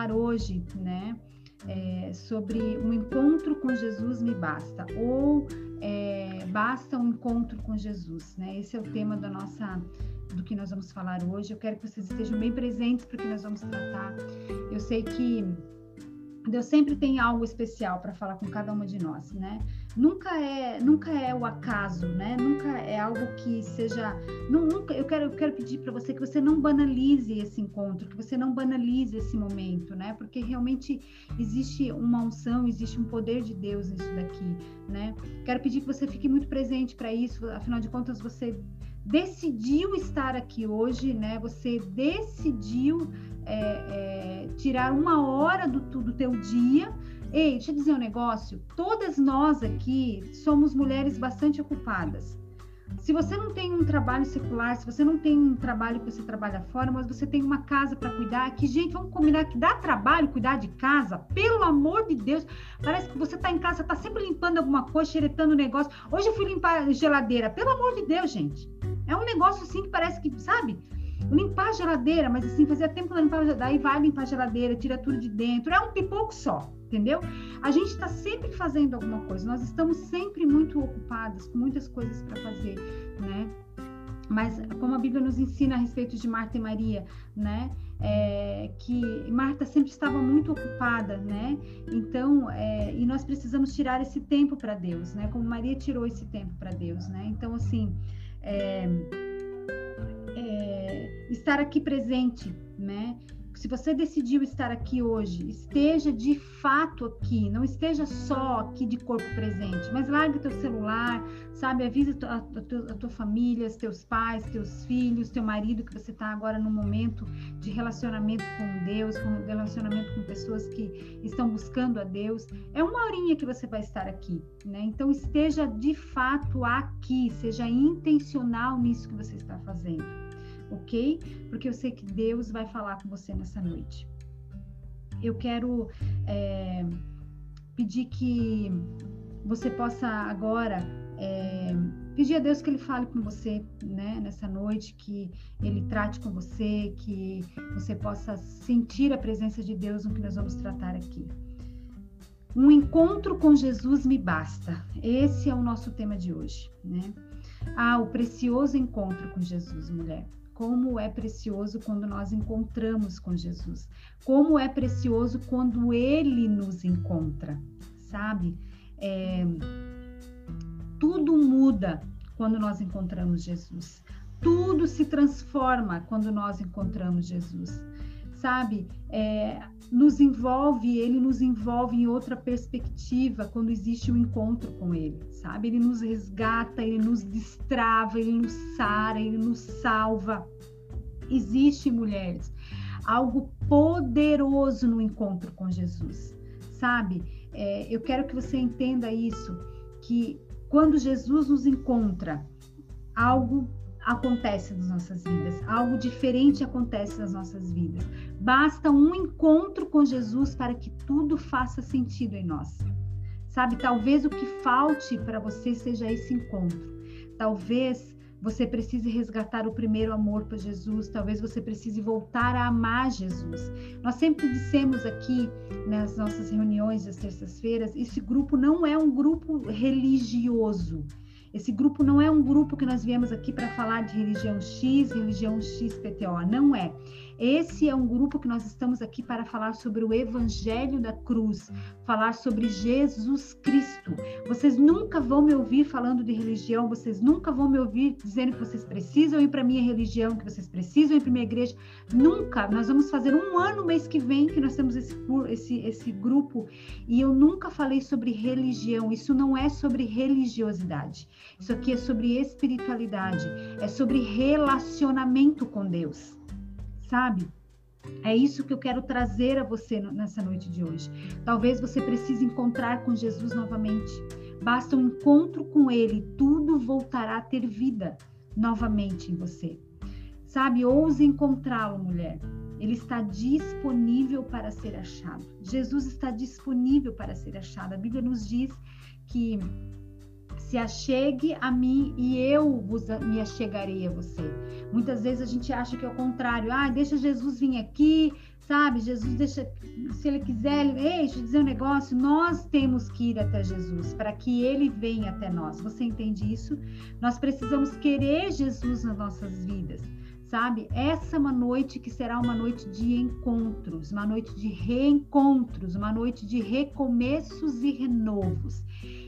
falar hoje, né? É, sobre um encontro com Jesus me basta ou é, basta um encontro com Jesus, né? Esse é o tema da nossa do que nós vamos falar hoje. Eu quero que vocês estejam bem presentes para o que nós vamos tratar. Eu sei que Deus sempre tem algo especial para falar com cada uma de nós, né? Nunca é, nunca é o acaso, né? Nunca é algo que seja, nunca. Eu quero, eu quero pedir para você que você não banalize esse encontro, que você não banalize esse momento, né? Porque realmente existe uma unção, existe um poder de Deus nisso daqui, né? Quero pedir que você fique muito presente para isso. Afinal de contas, você decidiu estar aqui hoje, né? Você decidiu é, é, tirar uma hora do, do teu dia. Ei, deixa eu dizer um negócio. Todas nós aqui somos mulheres bastante ocupadas. Se você não tem um trabalho secular, se você não tem um trabalho que você trabalha fora, mas você tem uma casa para cuidar, que gente, vamos combinar que dá trabalho cuidar de casa, pelo amor de Deus. Parece que você está em casa, está sempre limpando alguma coisa, xeretando o negócio. Hoje eu fui limpar a geladeira, pelo amor de Deus, gente. É um negócio assim que parece que, sabe? limpar a geladeira, mas assim, fazia tempo que não limpava, daí vai limpar a geladeira, tira tudo de dentro, é um pipoco só, entendeu? A gente está sempre fazendo alguma coisa, nós estamos sempre muito ocupadas, com muitas coisas para fazer, né? Mas como a Bíblia nos ensina a respeito de Marta e Maria, né? É, que Marta sempre estava muito ocupada, né? Então, é, e nós precisamos tirar esse tempo para Deus, né? Como Maria tirou esse tempo para Deus, né? Então, assim, é, é, estar aqui presente, né? Se você decidiu estar aqui hoje, esteja de fato aqui, não esteja só aqui de corpo presente, mas larga teu celular, sabe? Avisa a, a, a tua família, teus pais, teus filhos, teu marido, que você está agora no momento de relacionamento com Deus, com relacionamento com pessoas que estão buscando a Deus. É uma horinha que você vai estar aqui, né? Então esteja de fato aqui, seja intencional nisso que você está fazendo ok? Porque eu sei que Deus vai falar com você nessa noite. Eu quero é, pedir que você possa agora é, pedir a Deus que Ele fale com você, né, nessa noite, que Ele trate com você, que você possa sentir a presença de Deus no que nós vamos tratar aqui. Um encontro com Jesus me basta. Esse é o nosso tema de hoje, né? Ah, o precioso encontro com Jesus, mulher como é precioso quando nós encontramos com Jesus, como é precioso quando Ele nos encontra, sabe? É, tudo muda quando nós encontramos Jesus, tudo se transforma quando nós encontramos Jesus sabe? É, nos envolve, ele nos envolve em outra perspectiva quando existe um encontro com ele, sabe? Ele nos resgata, ele nos destrava, ele nos sara, ele nos salva. Existe, mulheres, algo poderoso no encontro com Jesus, sabe? É, eu quero que você entenda isso, que quando Jesus nos encontra, algo acontece nas nossas vidas, algo diferente acontece nas nossas vidas. Basta um encontro com Jesus para que tudo faça sentido em nós. Sabe, talvez o que falte para você seja esse encontro. Talvez você precise resgatar o primeiro amor para Jesus, talvez você precise voltar a amar Jesus. Nós sempre dissemos aqui nas nossas reuniões das terças-feiras, esse grupo não é um grupo religioso. Esse grupo não é um grupo que nós viemos aqui para falar de religião X, religião XPTO, não é. Esse é um grupo que nós estamos aqui para falar sobre o Evangelho da Cruz, falar sobre Jesus Cristo. Vocês nunca vão me ouvir falando de religião, vocês nunca vão me ouvir dizendo que vocês precisam ir para minha religião, que vocês precisam ir para minha igreja. Nunca. Nós vamos fazer um ano mês que vem que nós temos esse, esse, esse grupo e eu nunca falei sobre religião. Isso não é sobre religiosidade. Isso aqui é sobre espiritualidade, é sobre relacionamento com Deus sabe? É isso que eu quero trazer a você nessa noite de hoje. Talvez você precise encontrar com Jesus novamente. Basta um encontro com Ele, tudo voltará a ter vida novamente em você. Sabe, ouse encontrá-lo, mulher. Ele está disponível para ser achado. Jesus está disponível para ser achado. A Bíblia nos diz que se achegue a mim e eu vos, me achegarei a você. Muitas vezes a gente acha que é o contrário. Ah, deixa Jesus vir aqui, sabe? Jesus deixa, se ele quiser, ele, ei, deixa eu dizer um negócio, nós temos que ir até Jesus para que ele venha até nós. Você entende isso? Nós precisamos querer Jesus nas nossas vidas, sabe? Essa é uma noite que será uma noite de encontros, uma noite de reencontros, uma noite de recomeços e renovos.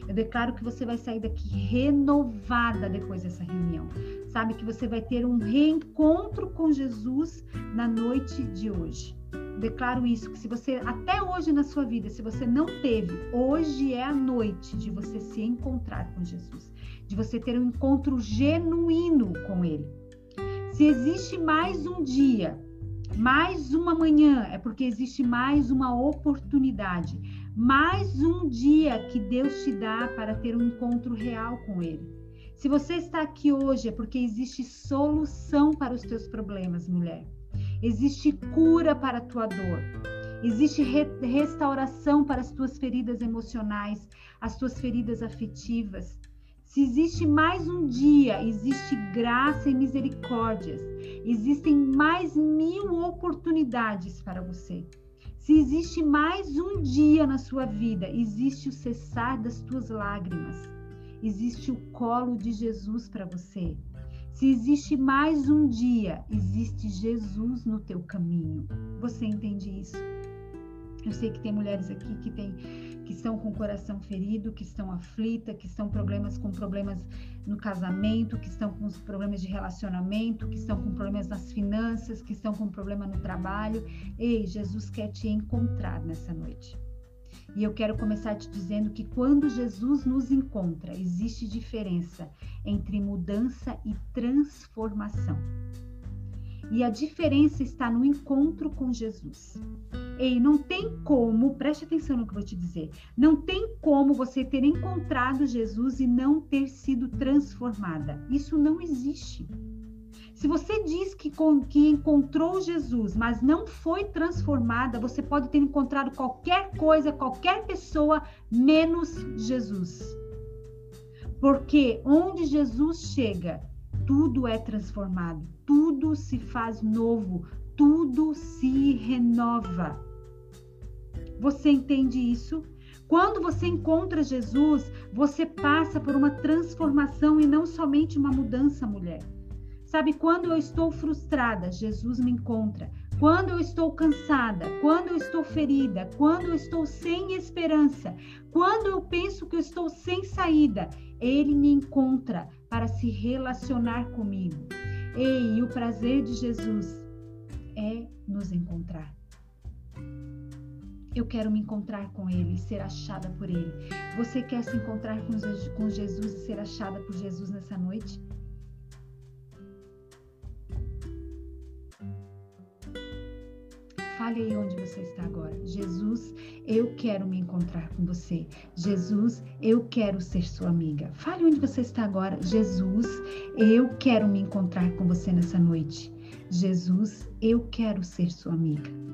Eu declaro que você vai sair daqui renovada depois dessa reunião. Sabe que você vai ter um reencontro com Jesus na noite de hoje. Declaro isso que se você até hoje na sua vida, se você não teve, hoje é a noite de você se encontrar com Jesus, de você ter um encontro genuíno com ele. Se existe mais um dia, mais uma manhã, é porque existe mais uma oportunidade mais um dia que Deus te dá para ter um encontro real com Ele. Se você está aqui hoje é porque existe solução para os teus problemas, mulher. Existe cura para a tua dor. Existe re restauração para as tuas feridas emocionais, as tuas feridas afetivas. Se existe mais um dia, existe graça e misericórdias. Existem mais mil oportunidades para você. Se existe mais um dia na sua vida, existe o cessar das tuas lágrimas. Existe o colo de Jesus para você. Se existe mais um dia, existe Jesus no teu caminho. Você entende isso? Eu sei que tem mulheres aqui que têm que estão com o coração ferido, que estão aflitas, que estão problemas com problemas no casamento, que estão com problemas de relacionamento, que estão com problemas nas finanças, que estão com problema no trabalho. Ei, Jesus quer te encontrar nessa noite. E eu quero começar te dizendo que quando Jesus nos encontra, existe diferença entre mudança e transformação. E a diferença está no encontro com Jesus. Ei, não tem como, preste atenção no que eu vou te dizer, não tem como você ter encontrado Jesus e não ter sido transformada. Isso não existe. Se você diz que, que encontrou Jesus, mas não foi transformada, você pode ter encontrado qualquer coisa, qualquer pessoa, menos Jesus. Porque onde Jesus chega, tudo é transformado, tudo se faz novo, tudo se renova. Você entende isso? Quando você encontra Jesus, você passa por uma transformação e não somente uma mudança, mulher. Sabe, quando eu estou frustrada, Jesus me encontra. Quando eu estou cansada, quando eu estou ferida, quando eu estou sem esperança, quando eu penso que eu estou sem saída, Ele me encontra para se relacionar comigo. Ei, o prazer de Jesus é nos encontrar. Eu quero me encontrar com Ele, ser achada por Ele. Você quer se encontrar com Jesus e ser achada por Jesus nessa noite? Fale aí onde você está agora. Jesus, eu quero me encontrar com você. Jesus, eu quero ser sua amiga. Fale onde você está agora. Jesus, eu quero me encontrar com você nessa noite. Jesus, eu quero ser sua amiga.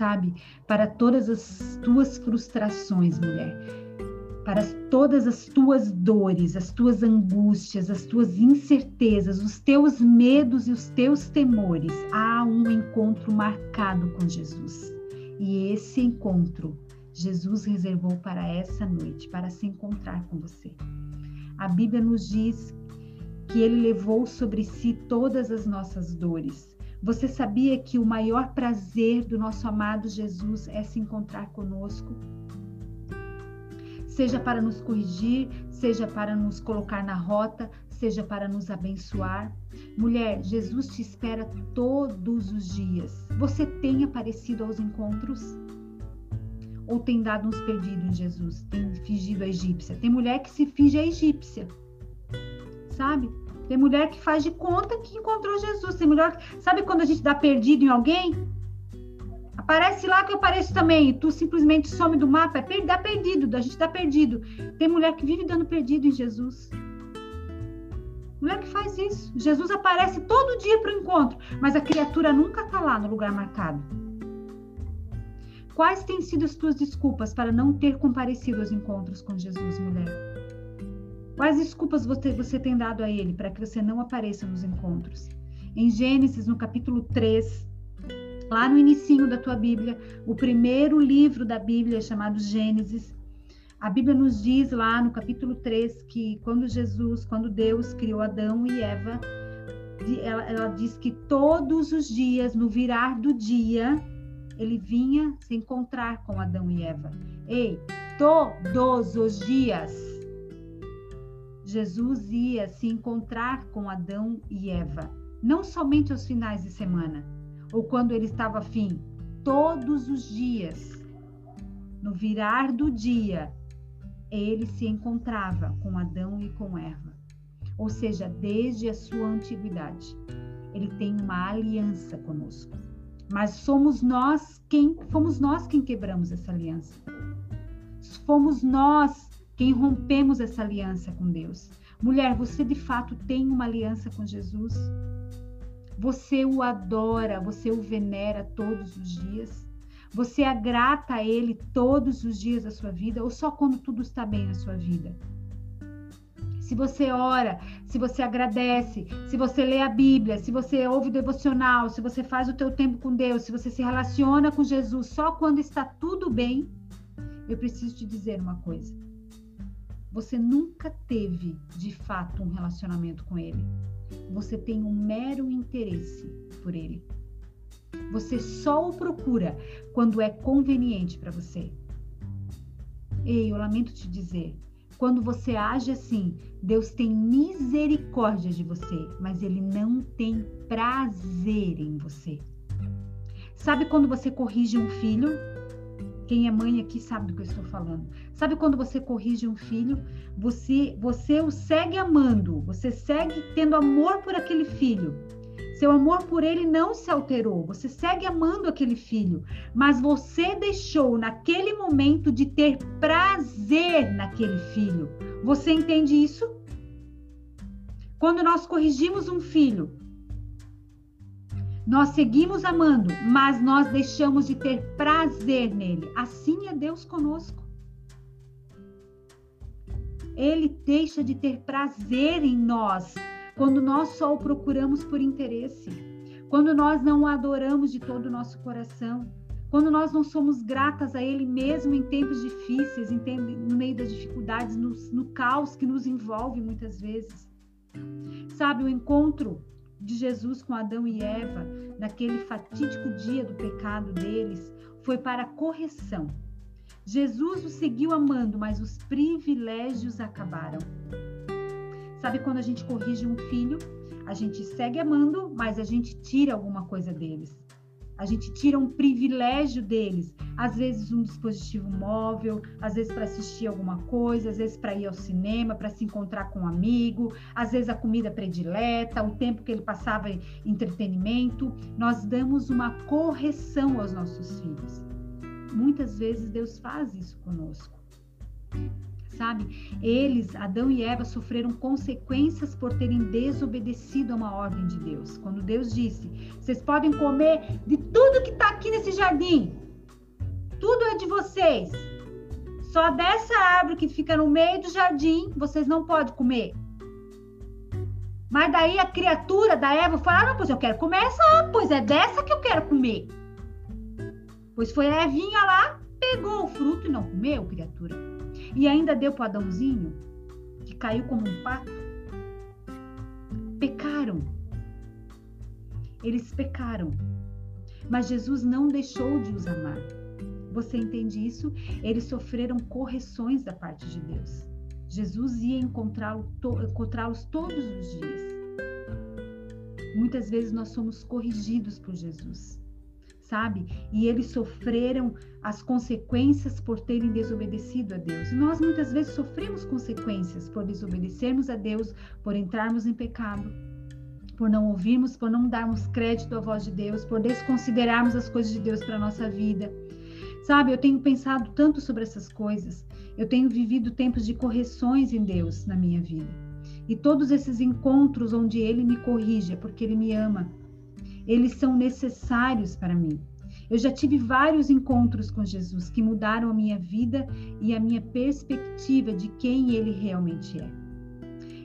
Sabe, para todas as tuas frustrações, mulher, para todas as tuas dores, as tuas angústias, as tuas incertezas, os teus medos e os teus temores, há um encontro marcado com Jesus. E esse encontro Jesus reservou para essa noite, para se encontrar com você. A Bíblia nos diz que ele levou sobre si todas as nossas dores. Você sabia que o maior prazer do nosso amado Jesus é se encontrar conosco? seja para nos corrigir, seja para nos colocar na rota, seja para nos abençoar. Mulher, Jesus te espera todos os dias. Você tem aparecido aos encontros? Ou tem dado uns perdidos em Jesus? Tem fingido a egípcia? Tem mulher que se finge a egípcia, sabe? Tem mulher que faz de conta que encontrou Jesus. Tem mulher, sabe quando a gente dá perdido em alguém? Aparece lá que eu apareço também. Tu simplesmente some do mapa. É per dá perdido, a gente dá perdido. Tem mulher que vive dando perdido em Jesus. Mulher que faz isso. Jesus aparece todo dia para o encontro, mas a criatura nunca está lá no lugar marcado. Quais têm sido as tuas desculpas para não ter comparecido aos encontros com Jesus, mulher? Quais desculpas você, você tem dado a ele para que você não apareça nos encontros? Em Gênesis, no capítulo 3, Lá no inicinho da tua Bíblia, o primeiro livro da Bíblia chamado Gênesis, a Bíblia nos diz lá no capítulo 3 que quando Jesus, quando Deus criou Adão e Eva, ela, ela diz que todos os dias, no virar do dia, ele vinha se encontrar com Adão e Eva. Ei, todos os dias, Jesus ia se encontrar com Adão e Eva, não somente aos finais de semana, ou quando ele estava afim, todos os dias, no virar do dia, ele se encontrava com Adão e com Eva. Ou seja, desde a sua antiguidade, ele tem uma aliança conosco. Mas somos nós quem fomos nós quem quebramos essa aliança. Fomos nós quem rompemos essa aliança com Deus. Mulher, você de fato tem uma aliança com Jesus? Você o adora, você o venera todos os dias? Você é grata a Ele todos os dias da sua vida ou só quando tudo está bem na sua vida? Se você ora, se você agradece, se você lê a Bíblia, se você ouve o devocional, se você faz o teu tempo com Deus, se você se relaciona com Jesus só quando está tudo bem, eu preciso te dizer uma coisa. Você nunca teve, de fato, um relacionamento com Ele. Você tem um mero interesse por Ele. Você só o procura quando é conveniente para você. Ei, eu lamento te dizer, quando você age assim, Deus tem misericórdia de você, mas ele não tem prazer em você. Sabe quando você corrige um filho? Quem é mãe aqui sabe do que eu estou falando. Sabe quando você corrige um filho, você você o segue amando, você segue tendo amor por aquele filho, seu amor por ele não se alterou. Você segue amando aquele filho, mas você deixou naquele momento de ter prazer naquele filho. Você entende isso? Quando nós corrigimos um filho, nós seguimos amando, mas nós deixamos de ter prazer nele. Assim é Deus conosco. Ele deixa de ter prazer em nós quando nós só o procuramos por interesse, quando nós não o adoramos de todo o nosso coração, quando nós não somos gratas a Ele mesmo em tempos difíceis, no meio das dificuldades, no, no caos que nos envolve muitas vezes. Sabe, o encontro de Jesus com Adão e Eva, naquele fatídico dia do pecado deles, foi para correção. Jesus os seguiu amando, mas os privilégios acabaram. Sabe quando a gente corrige um filho, a gente segue amando, mas a gente tira alguma coisa deles. A gente tira um privilégio deles, às vezes um dispositivo móvel, às vezes para assistir alguma coisa, às vezes para ir ao cinema, para se encontrar com um amigo, às vezes a comida predileta, o tempo que ele passava em entretenimento. Nós damos uma correção aos nossos filhos. Muitas vezes Deus faz isso conosco sabe? Eles, Adão e Eva, sofreram consequências por terem desobedecido a uma ordem de Deus. Quando Deus disse: Vocês podem comer de tudo que está aqui nesse jardim, tudo é de vocês. Só dessa árvore que fica no meio do jardim, vocês não podem comer. Mas daí a criatura da Eva falou: ah, não, pois eu quero comer essa, pois é dessa que eu quero comer. Pois foi a Evinha lá, pegou o fruto e não comeu, criatura. E ainda deu para Adãozinho, que caiu como um pato. Pecaram. Eles pecaram. Mas Jesus não deixou de os amar. Você entende isso? Eles sofreram correções da parte de Deus. Jesus ia encontrá-los encontrá todos os dias. Muitas vezes nós somos corrigidos por Jesus sabe? E eles sofreram as consequências por terem desobedecido a Deus. E nós muitas vezes sofremos consequências por desobedecermos a Deus, por entrarmos em pecado, por não ouvirmos, por não darmos crédito à voz de Deus, por desconsiderarmos as coisas de Deus para nossa vida. Sabe, eu tenho pensado tanto sobre essas coisas. Eu tenho vivido tempos de correções em Deus na minha vida. E todos esses encontros onde Ele me corrige é porque Ele me ama eles são necessários para mim. Eu já tive vários encontros com Jesus que mudaram a minha vida e a minha perspectiva de quem ele realmente é.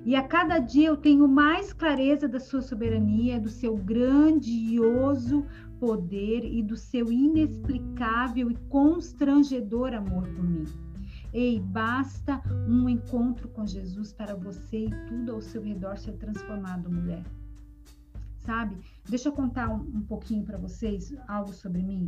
E a cada dia eu tenho mais clareza da sua soberania, do seu grandioso poder e do seu inexplicável e constrangedor amor por mim. Ei, basta um encontro com Jesus para você e tudo ao seu redor ser transformado, mulher. Sabe? Deixa eu contar um, um pouquinho para vocês algo sobre mim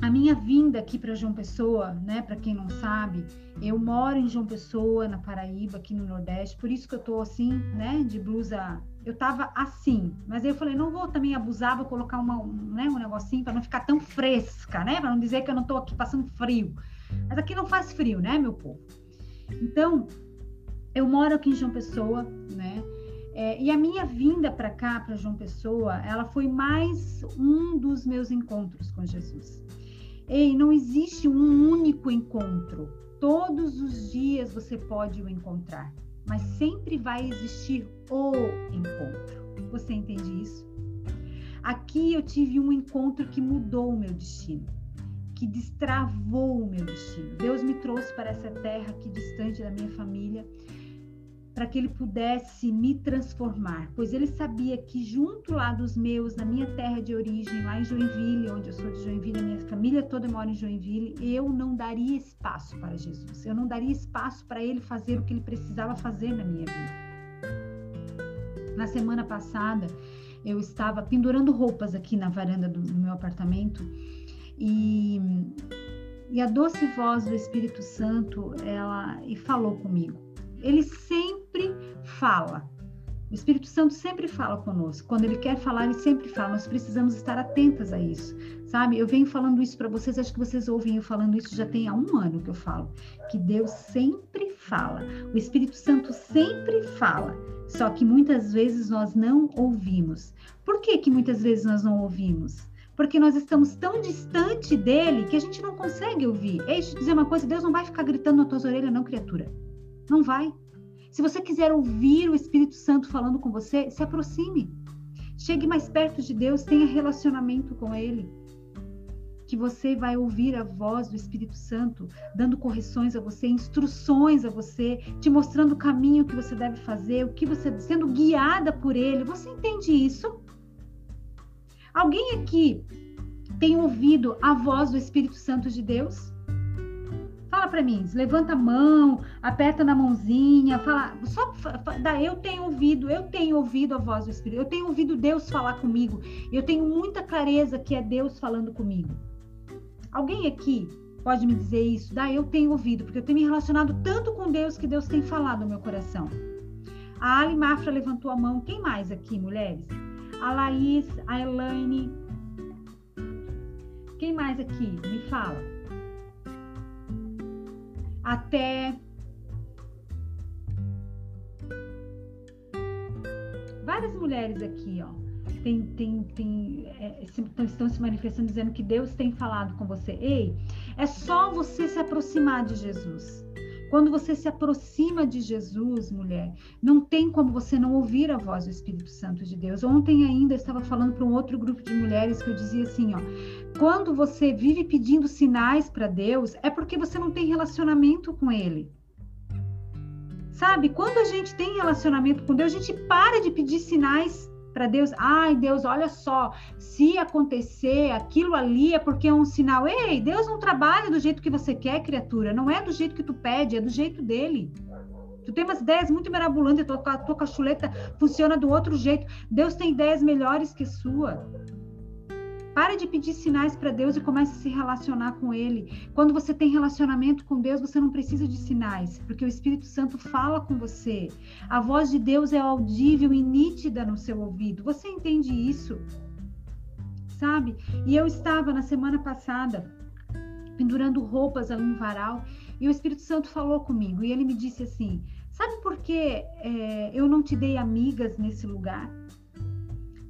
a minha vinda aqui para João Pessoa, né, para quem não sabe, eu moro em João Pessoa, na Paraíba, aqui no Nordeste, por isso que eu tô assim, né, de blusa. Eu tava assim, mas aí eu falei, não vou também abusar, vou colocar uma, um, né, um negocinho para não ficar tão fresca, né, para não dizer que eu não tô aqui passando frio. Mas aqui não faz frio, né, meu povo? Então, eu moro aqui em João Pessoa, né? É, e a minha vinda para cá, para João Pessoa, ela foi mais um dos meus encontros com Jesus. Ei, não existe um único encontro. Todos os dias você pode o encontrar, mas sempre vai existir o encontro. Você entende isso? Aqui eu tive um encontro que mudou o meu destino, que destravou o meu destino. Deus me trouxe para essa terra aqui distante da minha família para que ele pudesse me transformar, pois ele sabia que junto lá dos meus, na minha terra de origem, lá em Joinville, onde eu sou de Joinville, a minha família toda mora em Joinville, eu não daria espaço para Jesus. Eu não daria espaço para ele fazer o que ele precisava fazer na minha vida. Na semana passada, eu estava pendurando roupas aqui na varanda do, do meu apartamento e e a doce voz do Espírito Santo, ela e falou comigo ele sempre fala. O Espírito Santo sempre fala conosco. Quando ele quer falar, ele sempre fala. Nós precisamos estar atentas a isso, sabe? Eu venho falando isso para vocês, acho que vocês ouvem eu falando isso já tem há um ano que eu falo. Que Deus sempre fala. O Espírito Santo sempre fala. Só que muitas vezes nós não ouvimos. Por que, que muitas vezes nós não ouvimos? Porque nós estamos tão distante dele que a gente não consegue ouvir. Ei, deixa eu dizer uma coisa: Deus não vai ficar gritando nas tuas orelhas, não, criatura. Não vai. Se você quiser ouvir o Espírito Santo falando com você, se aproxime. Chegue mais perto de Deus, tenha relacionamento com Ele. Que você vai ouvir a voz do Espírito Santo, dando correções a você, instruções a você, te mostrando o caminho que você deve fazer, o que você sendo guiada por Ele. Você entende isso? Alguém aqui tem ouvido a voz do Espírito Santo de Deus? Fala para mim, levanta a mão, aperta na mãozinha, fala, só dá, eu tenho ouvido, eu tenho ouvido a voz do Espírito, eu tenho ouvido Deus falar comigo, eu tenho muita clareza que é Deus falando comigo. Alguém aqui pode me dizer isso? Dá, eu tenho ouvido, porque eu tenho me relacionado tanto com Deus que Deus tem falado no meu coração. A Ali Mafra levantou a mão. Quem mais aqui, mulheres? A Laís, a Elaine. Quem mais aqui? Me fala até várias mulheres aqui, ó, tem, tem, tem, é, estão se manifestando dizendo que Deus tem falado com você. Ei, é só você se aproximar de Jesus. Quando você se aproxima de Jesus, mulher, não tem como você não ouvir a voz do Espírito Santo de Deus. Ontem ainda eu estava falando para um outro grupo de mulheres que eu dizia assim, ó, quando você vive pedindo sinais para Deus, é porque você não tem relacionamento com ele. Sabe? Quando a gente tem relacionamento com Deus, a gente para de pedir sinais para Deus, ai Deus, olha só, se acontecer aquilo ali é porque é um sinal. Ei, Deus não trabalha do jeito que você quer, criatura, não é do jeito que tu pede, é do jeito dele. Tu tem umas ideias muito mirabolantes, tua, tua cachuleta funciona do outro jeito. Deus tem ideias melhores que sua. Pare de pedir sinais para Deus e comece a se relacionar com Ele. Quando você tem relacionamento com Deus, você não precisa de sinais, porque o Espírito Santo fala com você. A voz de Deus é audível e nítida no seu ouvido. Você entende isso? Sabe? E eu estava na semana passada pendurando roupas ali no varal e o Espírito Santo falou comigo e ele me disse assim: Sabe por que é, eu não te dei amigas nesse lugar?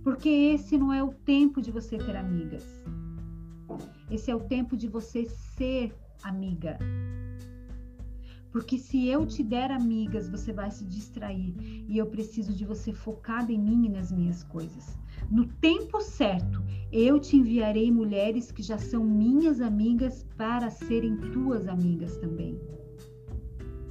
Porque esse não é o tempo de você ter amigas. Esse é o tempo de você ser amiga. Porque se eu te der amigas, você vai se distrair. E eu preciso de você focada em mim e nas minhas coisas. No tempo certo, eu te enviarei mulheres que já são minhas amigas para serem tuas amigas também.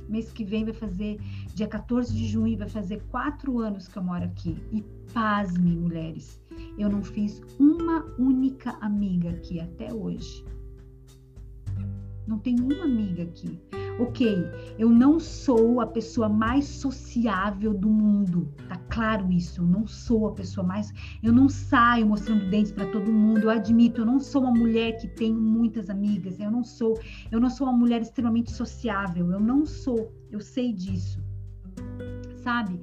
Mês que vem vai fazer, dia 14 de junho, vai fazer quatro anos que eu moro aqui. E pasme, mulheres, eu não fiz uma única amiga aqui até hoje. Não tenho uma amiga aqui. Ok, eu não sou a pessoa mais sociável do mundo, tá claro isso? Eu não sou a pessoa mais. Eu não saio mostrando dentes para todo mundo. Eu admito, eu não sou uma mulher que tem muitas amigas. Eu não sou. Eu não sou uma mulher extremamente sociável. Eu não sou. Eu sei disso, sabe?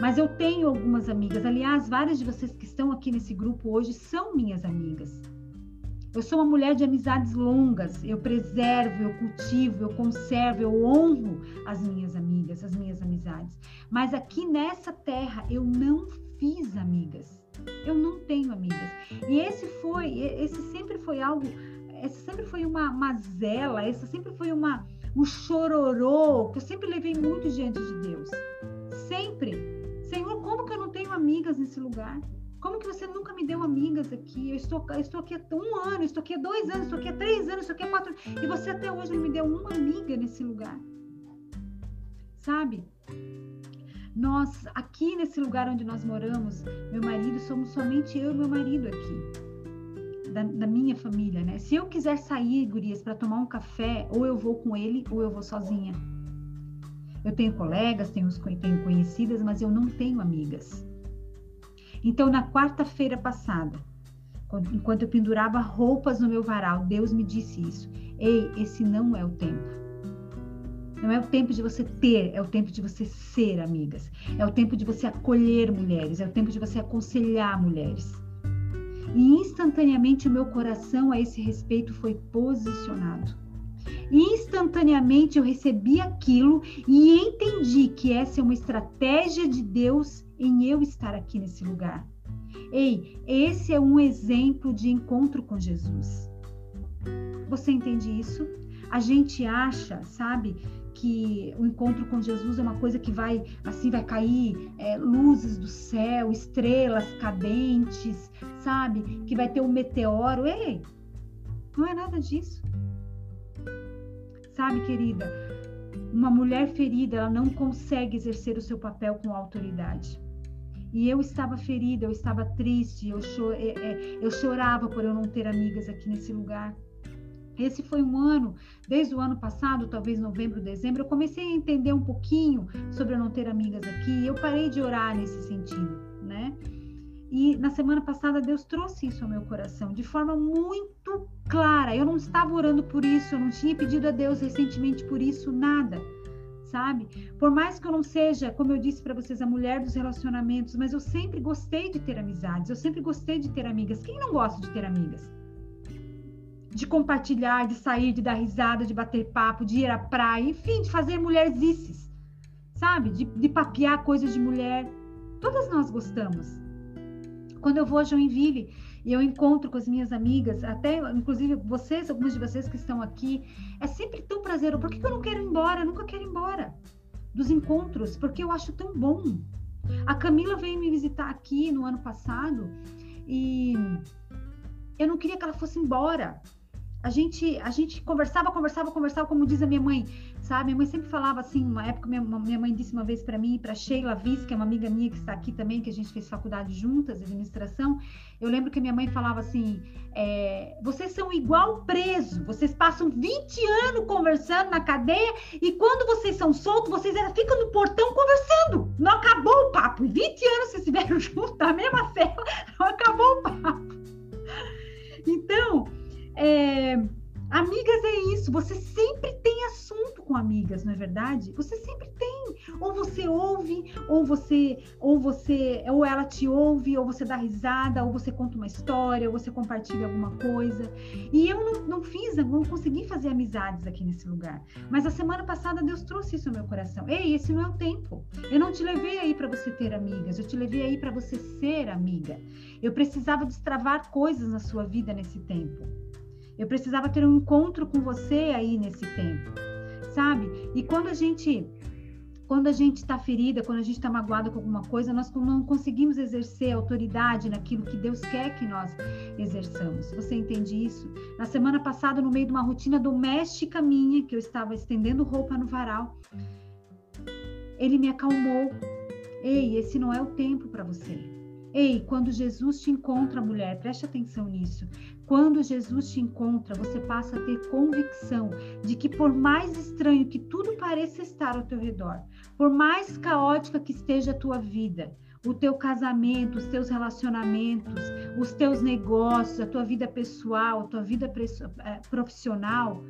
Mas eu tenho algumas amigas. Aliás, várias de vocês que estão aqui nesse grupo hoje são minhas amigas. Eu sou uma mulher de amizades longas. Eu preservo, eu cultivo, eu conservo, eu honro as minhas amigas, as minhas amizades. Mas aqui nessa terra eu não fiz amigas. Eu não tenho amigas. E esse foi, esse sempre foi algo, essa sempre foi uma mazela, essa sempre foi uma um chororô que eu sempre levei muito diante de Deus. Sempre. Senhor, como que eu não tenho amigas nesse lugar? Como que você nunca me deu amigas aqui? Eu estou, eu estou aqui há um ano, estou aqui há dois anos, estou aqui há três anos, estou aqui há quatro e você até hoje não me deu uma amiga nesse lugar. Sabe? Nós, aqui nesse lugar onde nós moramos, meu marido, somos somente eu e meu marido aqui. Da, da, minha família, né? Se eu quiser sair, gurias, para tomar um café, ou eu vou com ele, ou eu vou sozinha. Eu tenho colegas, tenho, tenho conhecidas, mas eu não tenho amigas. Então, na quarta-feira passada, enquanto eu pendurava roupas no meu varal, Deus me disse isso. Ei, esse não é o tempo. Não é o tempo de você ter, é o tempo de você ser, amigas. É o tempo de você acolher mulheres, é o tempo de você aconselhar mulheres. E instantaneamente o meu coração a esse respeito foi posicionado. Instantaneamente eu recebi aquilo e entendi que essa é uma estratégia de Deus em eu estar aqui nesse lugar. Ei, esse é um exemplo de encontro com Jesus. Você entende isso? A gente acha, sabe, que o encontro com Jesus é uma coisa que vai, assim, vai cair é, luzes do céu, estrelas cadentes, sabe? Que vai ter um meteoro. Ei, não é nada disso. Sabe, querida, uma mulher ferida, ela não consegue exercer o seu papel com autoridade. E eu estava ferida, eu estava triste, eu, é, é, eu chorava por eu não ter amigas aqui nesse lugar. Esse foi um ano, desde o ano passado, talvez novembro, dezembro, eu comecei a entender um pouquinho sobre eu não ter amigas aqui. Eu parei de orar nesse sentido, né? E na semana passada Deus trouxe isso ao meu coração de forma muito clara. Eu não estava orando por isso, eu não tinha pedido a Deus recentemente por isso, nada sabe? Por mais que eu não seja, como eu disse para vocês, a mulher dos relacionamentos, mas eu sempre gostei de ter amizades, eu sempre gostei de ter amigas. Quem não gosta de ter amigas? De compartilhar, de sair, de dar risada, de bater papo, de ir à praia, enfim, de fazer mulherzices, sabe? De, de papear coisas de mulher. Todas nós gostamos. Quando eu vou a Joinville, e eu encontro com as minhas amigas, até inclusive vocês, alguns de vocês que estão aqui, é sempre tão prazeroso. Por que, que eu não quero ir embora? Eu nunca quero ir embora dos encontros, porque eu acho tão bom. A Camila veio me visitar aqui no ano passado e eu não queria que ela fosse embora a gente, a gente conversava, conversava, conversava, como diz a minha mãe, sabe? Minha mãe sempre falava assim, uma época minha, minha mãe disse uma vez para mim, para Sheila Viz, que é uma amiga minha que está aqui também, que a gente fez faculdade juntas, administração. Eu lembro que minha mãe falava assim: é, vocês são igual preso, vocês passam 20 anos conversando na cadeia e quando vocês são soltos, vocês ficam no portão conversando. Não acabou o papo. 20 anos vocês estiveram juntos na mesma cela, não acabou o papo. Então, é, amigas é isso, você sempre tem assunto com amigas, não é verdade? Você sempre tem. Ou você ouve, ou você, ou você, ou ela te ouve, ou você dá risada, ou você conta uma história, ou você compartilha alguma coisa. E eu não, não fiz, não consegui fazer amizades aqui nesse lugar. Mas a semana passada Deus trouxe isso ao meu coração. Ei, esse não é o tempo. Eu não te levei aí para você ter amigas, eu te levei aí para você ser amiga. Eu precisava destravar coisas na sua vida nesse tempo. Eu precisava ter um encontro com você aí nesse tempo, sabe? E quando a gente quando a gente está ferida, quando a gente está magoada com alguma coisa, nós não conseguimos exercer autoridade naquilo que Deus quer que nós exerçamos. Você entende isso? Na semana passada, no meio de uma rotina doméstica minha, que eu estava estendendo roupa no varal, ele me acalmou. Ei, esse não é o tempo para você. Ei, quando Jesus te encontra, mulher, preste atenção nisso. Quando Jesus te encontra, você passa a ter convicção de que, por mais estranho que tudo pareça estar ao teu redor, por mais caótica que esteja a tua vida, o teu casamento, os teus relacionamentos, os teus negócios, a tua vida pessoal, a tua vida eh, profissional,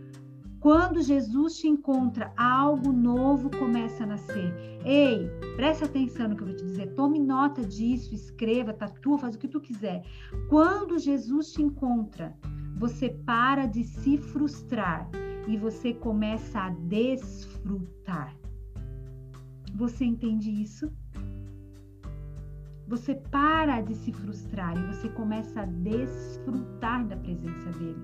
quando Jesus te encontra, algo novo começa a nascer. Ei, preste atenção no que eu vou te dizer. Tome nota disso, escreva, tatua, faz o que tu quiser. Quando Jesus te encontra, você para de se frustrar e você começa a desfrutar. Você entende isso? Você para de se frustrar e você começa a desfrutar da presença dele.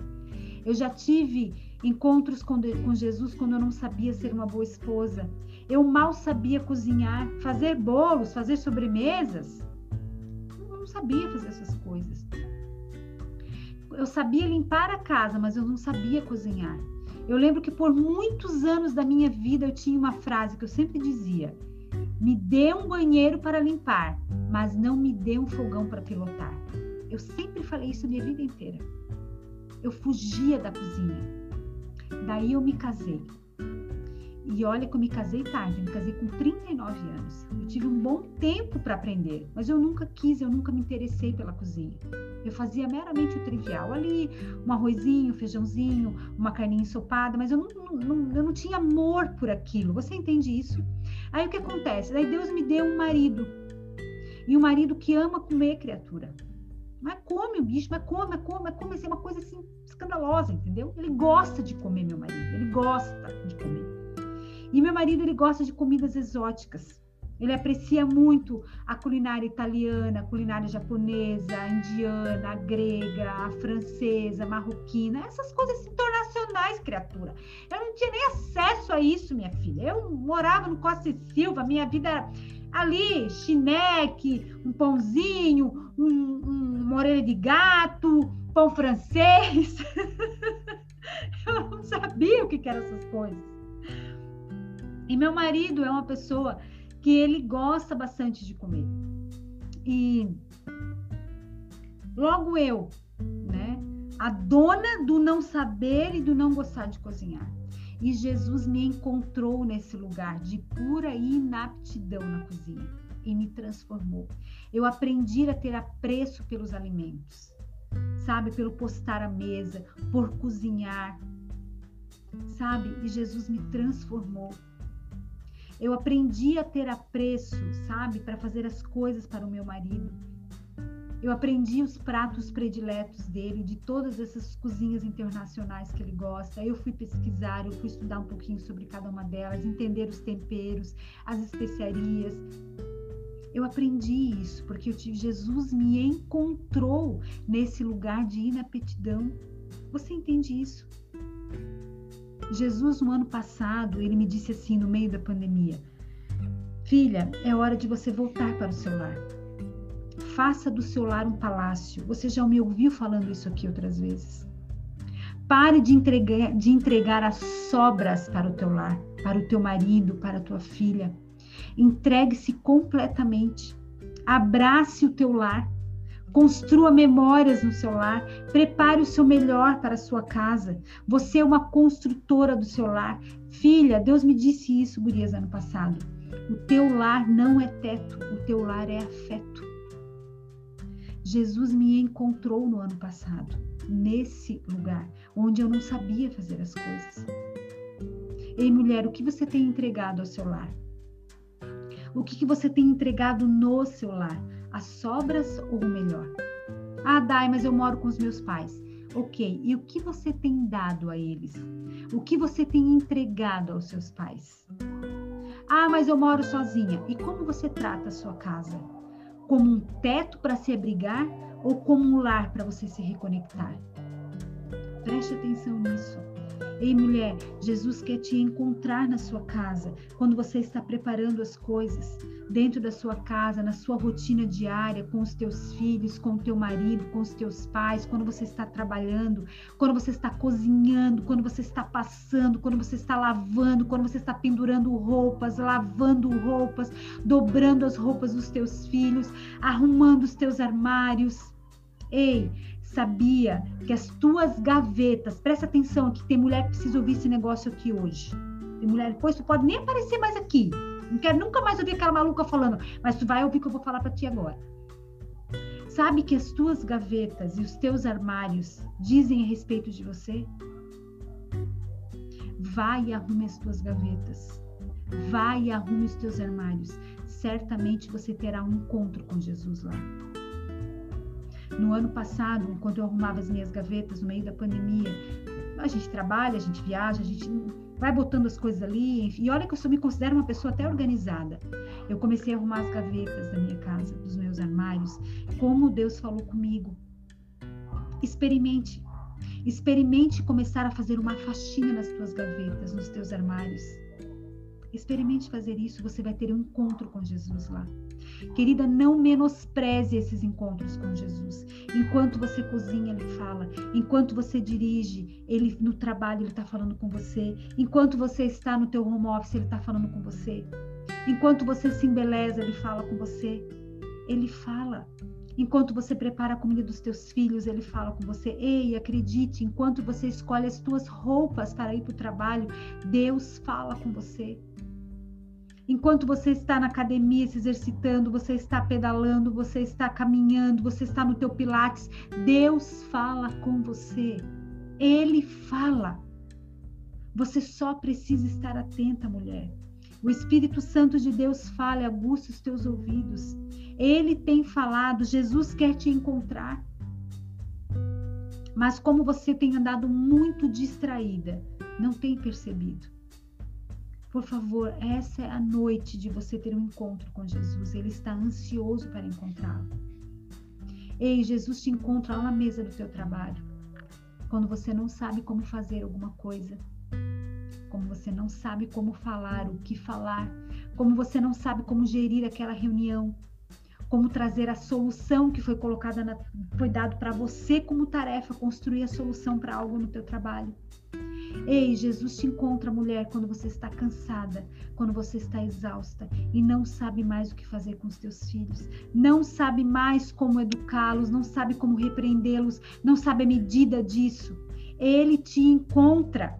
Eu já tive encontros com, com Jesus quando eu não sabia ser uma boa esposa. Eu mal sabia cozinhar, fazer bolos, fazer sobremesas. Eu não sabia fazer essas coisas. Eu sabia limpar a casa, mas eu não sabia cozinhar. Eu lembro que por muitos anos da minha vida eu tinha uma frase que eu sempre dizia: me dê um banheiro para limpar, mas não me dê um fogão para pilotar. Eu sempre falei isso a minha vida inteira. Eu fugia da cozinha. Daí eu me casei. E olha que eu me casei tarde, me casei com 39 anos. Eu tive um bom tempo para aprender, mas eu nunca quis, eu nunca me interessei pela cozinha. Eu fazia meramente o trivial ali, um arrozinho, feijãozinho, uma carninha ensopada, mas eu não, não, eu não tinha amor por aquilo. Você entende isso? Aí o que acontece? Daí Deus me deu um marido. E um marido que ama comer criatura. Mas come o bicho, mas come, mas come, mas come, assim, uma coisa assim escandalosa, entendeu? Ele gosta de comer, meu marido, ele gosta de comer. E meu marido, ele gosta de comidas exóticas. Ele aprecia muito a culinária italiana, a culinária japonesa, a indiana, a grega, a francesa, a marroquina, essas coisas internacionais, criatura. Eu não tinha nem acesso a isso, minha filha. Eu morava no Costa e Silva, minha vida ali, chineque, um pãozinho, um, um, uma orelha de gato, pão francês. eu não sabia o que, eram essas coisas. E meu marido é uma pessoa que ele gosta bastante de comer. E logo eu, né, a dona do não saber e do não gostar de cozinhar. E Jesus me encontrou nesse lugar de pura inaptidão na cozinha e me transformou. Eu aprendi a ter apreço pelos alimentos, sabe? Pelo postar a mesa, por cozinhar, sabe? E Jesus me transformou. Eu aprendi a ter apreço, sabe? Para fazer as coisas para o meu marido eu aprendi os pratos prediletos dele, de todas essas cozinhas internacionais que ele gosta. Eu fui pesquisar, eu fui estudar um pouquinho sobre cada uma delas, entender os temperos, as especiarias. Eu aprendi isso porque tive, Jesus me encontrou nesse lugar de inaptidão. Você entende isso? Jesus, no ano passado, ele me disse assim, no meio da pandemia: Filha, é hora de você voltar para o seu lar faça do seu lar um palácio. Você já me ouviu falando isso aqui outras vezes. Pare de entregar, de entregar as sobras para o teu lar, para o teu marido, para a tua filha. Entregue-se completamente. Abrace o teu lar. Construa memórias no seu lar. Prepare o seu melhor para a sua casa. Você é uma construtora do seu lar. Filha, Deus me disse isso, Gurias, ano passado. O teu lar não é teto, o teu lar é afeto. Jesus me encontrou no ano passado, nesse lugar, onde eu não sabia fazer as coisas. Ei, mulher, o que você tem entregado ao seu lar? O que, que você tem entregado no seu lar? As sobras ou o melhor? Ah, Dai, mas eu moro com os meus pais. Ok, e o que você tem dado a eles? O que você tem entregado aos seus pais? Ah, mas eu moro sozinha. E como você trata a sua casa? Como um teto para se abrigar ou como um lar para você se reconectar? Preste atenção nisso. Ei, mulher, Jesus quer te encontrar na sua casa, quando você está preparando as coisas, dentro da sua casa, na sua rotina diária, com os teus filhos, com o teu marido, com os teus pais, quando você está trabalhando, quando você está cozinhando, quando você está passando, quando você está lavando, quando você está pendurando roupas, lavando roupas, dobrando as roupas dos teus filhos, arrumando os teus armários. Ei, sabia que as tuas gavetas, presta atenção aqui, tem mulher que precisa ouvir esse negócio aqui hoje. Tem mulher, depois tu pode nem aparecer mais aqui. Não quero nunca mais ouvir aquela maluca falando, mas tu vai ouvir o que eu vou falar para ti agora. Sabe que as tuas gavetas e os teus armários dizem a respeito de você? Vai e arrume as tuas gavetas. Vai e arrume os teus armários. Certamente você terá um encontro com Jesus lá. No ano passado, quando eu arrumava as minhas gavetas no meio da pandemia, a gente trabalha, a gente viaja, a gente vai botando as coisas ali. Enfim, e olha que eu só me considero uma pessoa até organizada. Eu comecei a arrumar as gavetas da minha casa, dos meus armários, como Deus falou comigo. Experimente. Experimente começar a fazer uma faxina nas tuas gavetas, nos teus armários. Experimente fazer isso, você vai ter um encontro com Jesus lá. Querida, não menospreze esses encontros com Jesus. Enquanto você cozinha, ele fala. Enquanto você dirige, ele no trabalho ele está falando com você. Enquanto você está no teu home office, ele está falando com você. Enquanto você se embeleza, ele fala com você. Ele fala. Enquanto você prepara a comida dos teus filhos, ele fala com você. Ei, acredite, enquanto você escolhe as tuas roupas para ir para o trabalho, Deus fala com você. Enquanto você está na academia se exercitando, você está pedalando, você está caminhando, você está no teu pilates, Deus fala com você. Ele fala. Você só precisa estar atenta, mulher. O Espírito Santo de Deus fala e aguça os teus ouvidos. Ele tem falado, Jesus quer te encontrar. Mas como você tem andado muito distraída, não tem percebido. Por favor, essa é a noite de você ter um encontro com Jesus. Ele está ansioso para encontrá-lo. Ei, Jesus te encontra lá na mesa do teu trabalho. Quando você não sabe como fazer alguma coisa, como você não sabe como falar, o que falar, como você não sabe como gerir aquela reunião, como trazer a solução que foi colocada na, foi dado para você como tarefa construir a solução para algo no teu trabalho. Ei, Jesus te encontra, mulher, quando você está cansada, quando você está exausta e não sabe mais o que fazer com os teus filhos, não sabe mais como educá-los, não sabe como repreendê-los, não sabe a medida disso. Ele te encontra.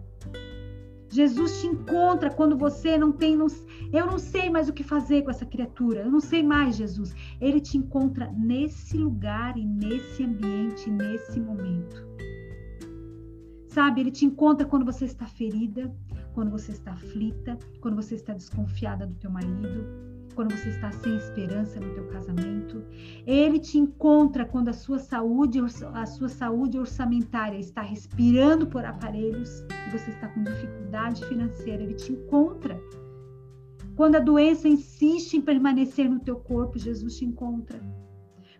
Jesus te encontra quando você não tem, não, eu não sei mais o que fazer com essa criatura, eu não sei mais, Jesus. Ele te encontra nesse lugar e nesse ambiente, nesse momento. Sabe, ele te encontra quando você está ferida, quando você está aflita, quando você está desconfiada do teu marido, quando você está sem esperança no teu casamento. Ele te encontra quando a sua saúde, a sua saúde orçamentária está respirando por aparelhos e você está com dificuldade financeira. Ele te encontra. Quando a doença insiste em permanecer no teu corpo, Jesus te encontra.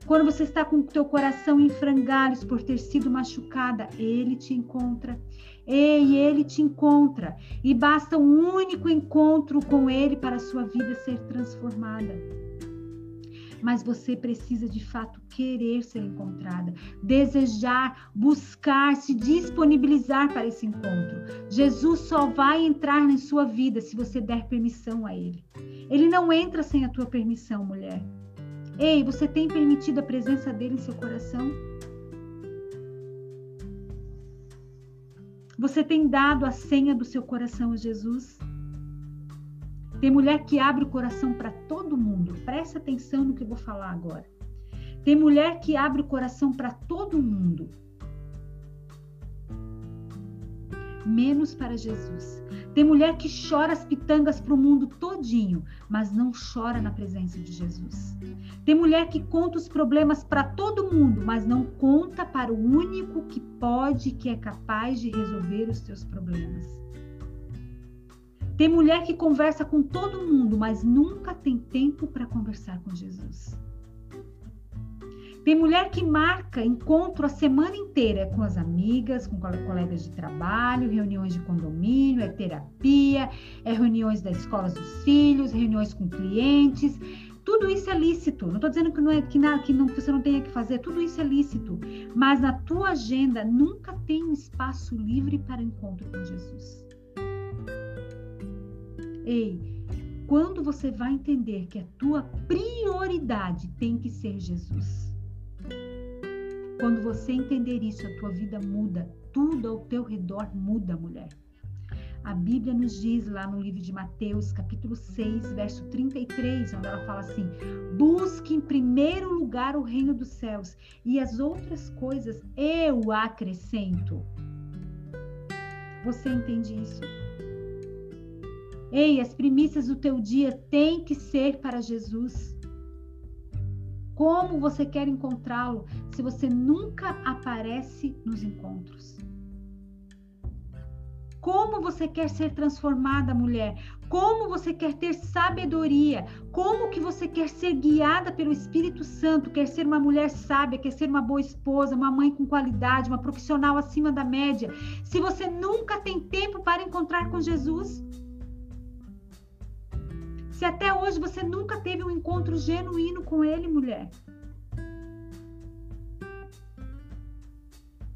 Quando você está com o teu coração em frangalhos por ter sido machucada, ele te encontra. Ei, ele te encontra. E basta um único encontro com ele para a sua vida ser transformada. Mas você precisa de fato querer ser encontrada, desejar, buscar, se disponibilizar para esse encontro. Jesus só vai entrar na sua vida se você der permissão a ele. Ele não entra sem a tua permissão, mulher. Ei, você tem permitido a presença dele em seu coração? Você tem dado a senha do seu coração a Jesus? Tem mulher que abre o coração para todo mundo. Presta atenção no que eu vou falar agora. Tem mulher que abre o coração para todo mundo. Menos para Jesus. Tem mulher que chora as pitangas para o mundo todinho, mas não chora na presença de Jesus. Tem mulher que conta os problemas para todo mundo, mas não conta para o único que pode, que é capaz de resolver os teus problemas. Tem mulher que conversa com todo mundo, mas nunca tem tempo para conversar com Jesus. Tem mulher que marca encontro a semana inteira com as amigas, com colegas de trabalho, reuniões de condomínio, é terapia, é reuniões das escolas dos filhos, reuniões com clientes. Tudo isso é lícito. Não estou dizendo que, não é, que, não, que, não, que você não tenha que fazer, tudo isso é lícito. Mas na tua agenda nunca tem um espaço livre para encontro com Jesus. Ei, quando você vai entender que a tua prioridade tem que ser Jesus? Quando você entender isso, a tua vida muda, tudo ao teu redor muda, mulher. A Bíblia nos diz lá no livro de Mateus, capítulo 6, verso 33, onde ela fala assim: Busque em primeiro lugar o reino dos céus, e as outras coisas eu acrescento. Você entende isso? Ei, as primícias do teu dia têm que ser para Jesus. Como você quer encontrá-lo se você nunca aparece nos encontros? Como você quer ser transformada, mulher? Como você quer ter sabedoria? Como que você quer ser guiada pelo Espírito Santo? Quer ser uma mulher sábia, quer ser uma boa esposa, uma mãe com qualidade, uma profissional acima da média? Se você nunca tem tempo para encontrar com Jesus? Se até hoje você nunca teve um encontro genuíno com Ele, mulher.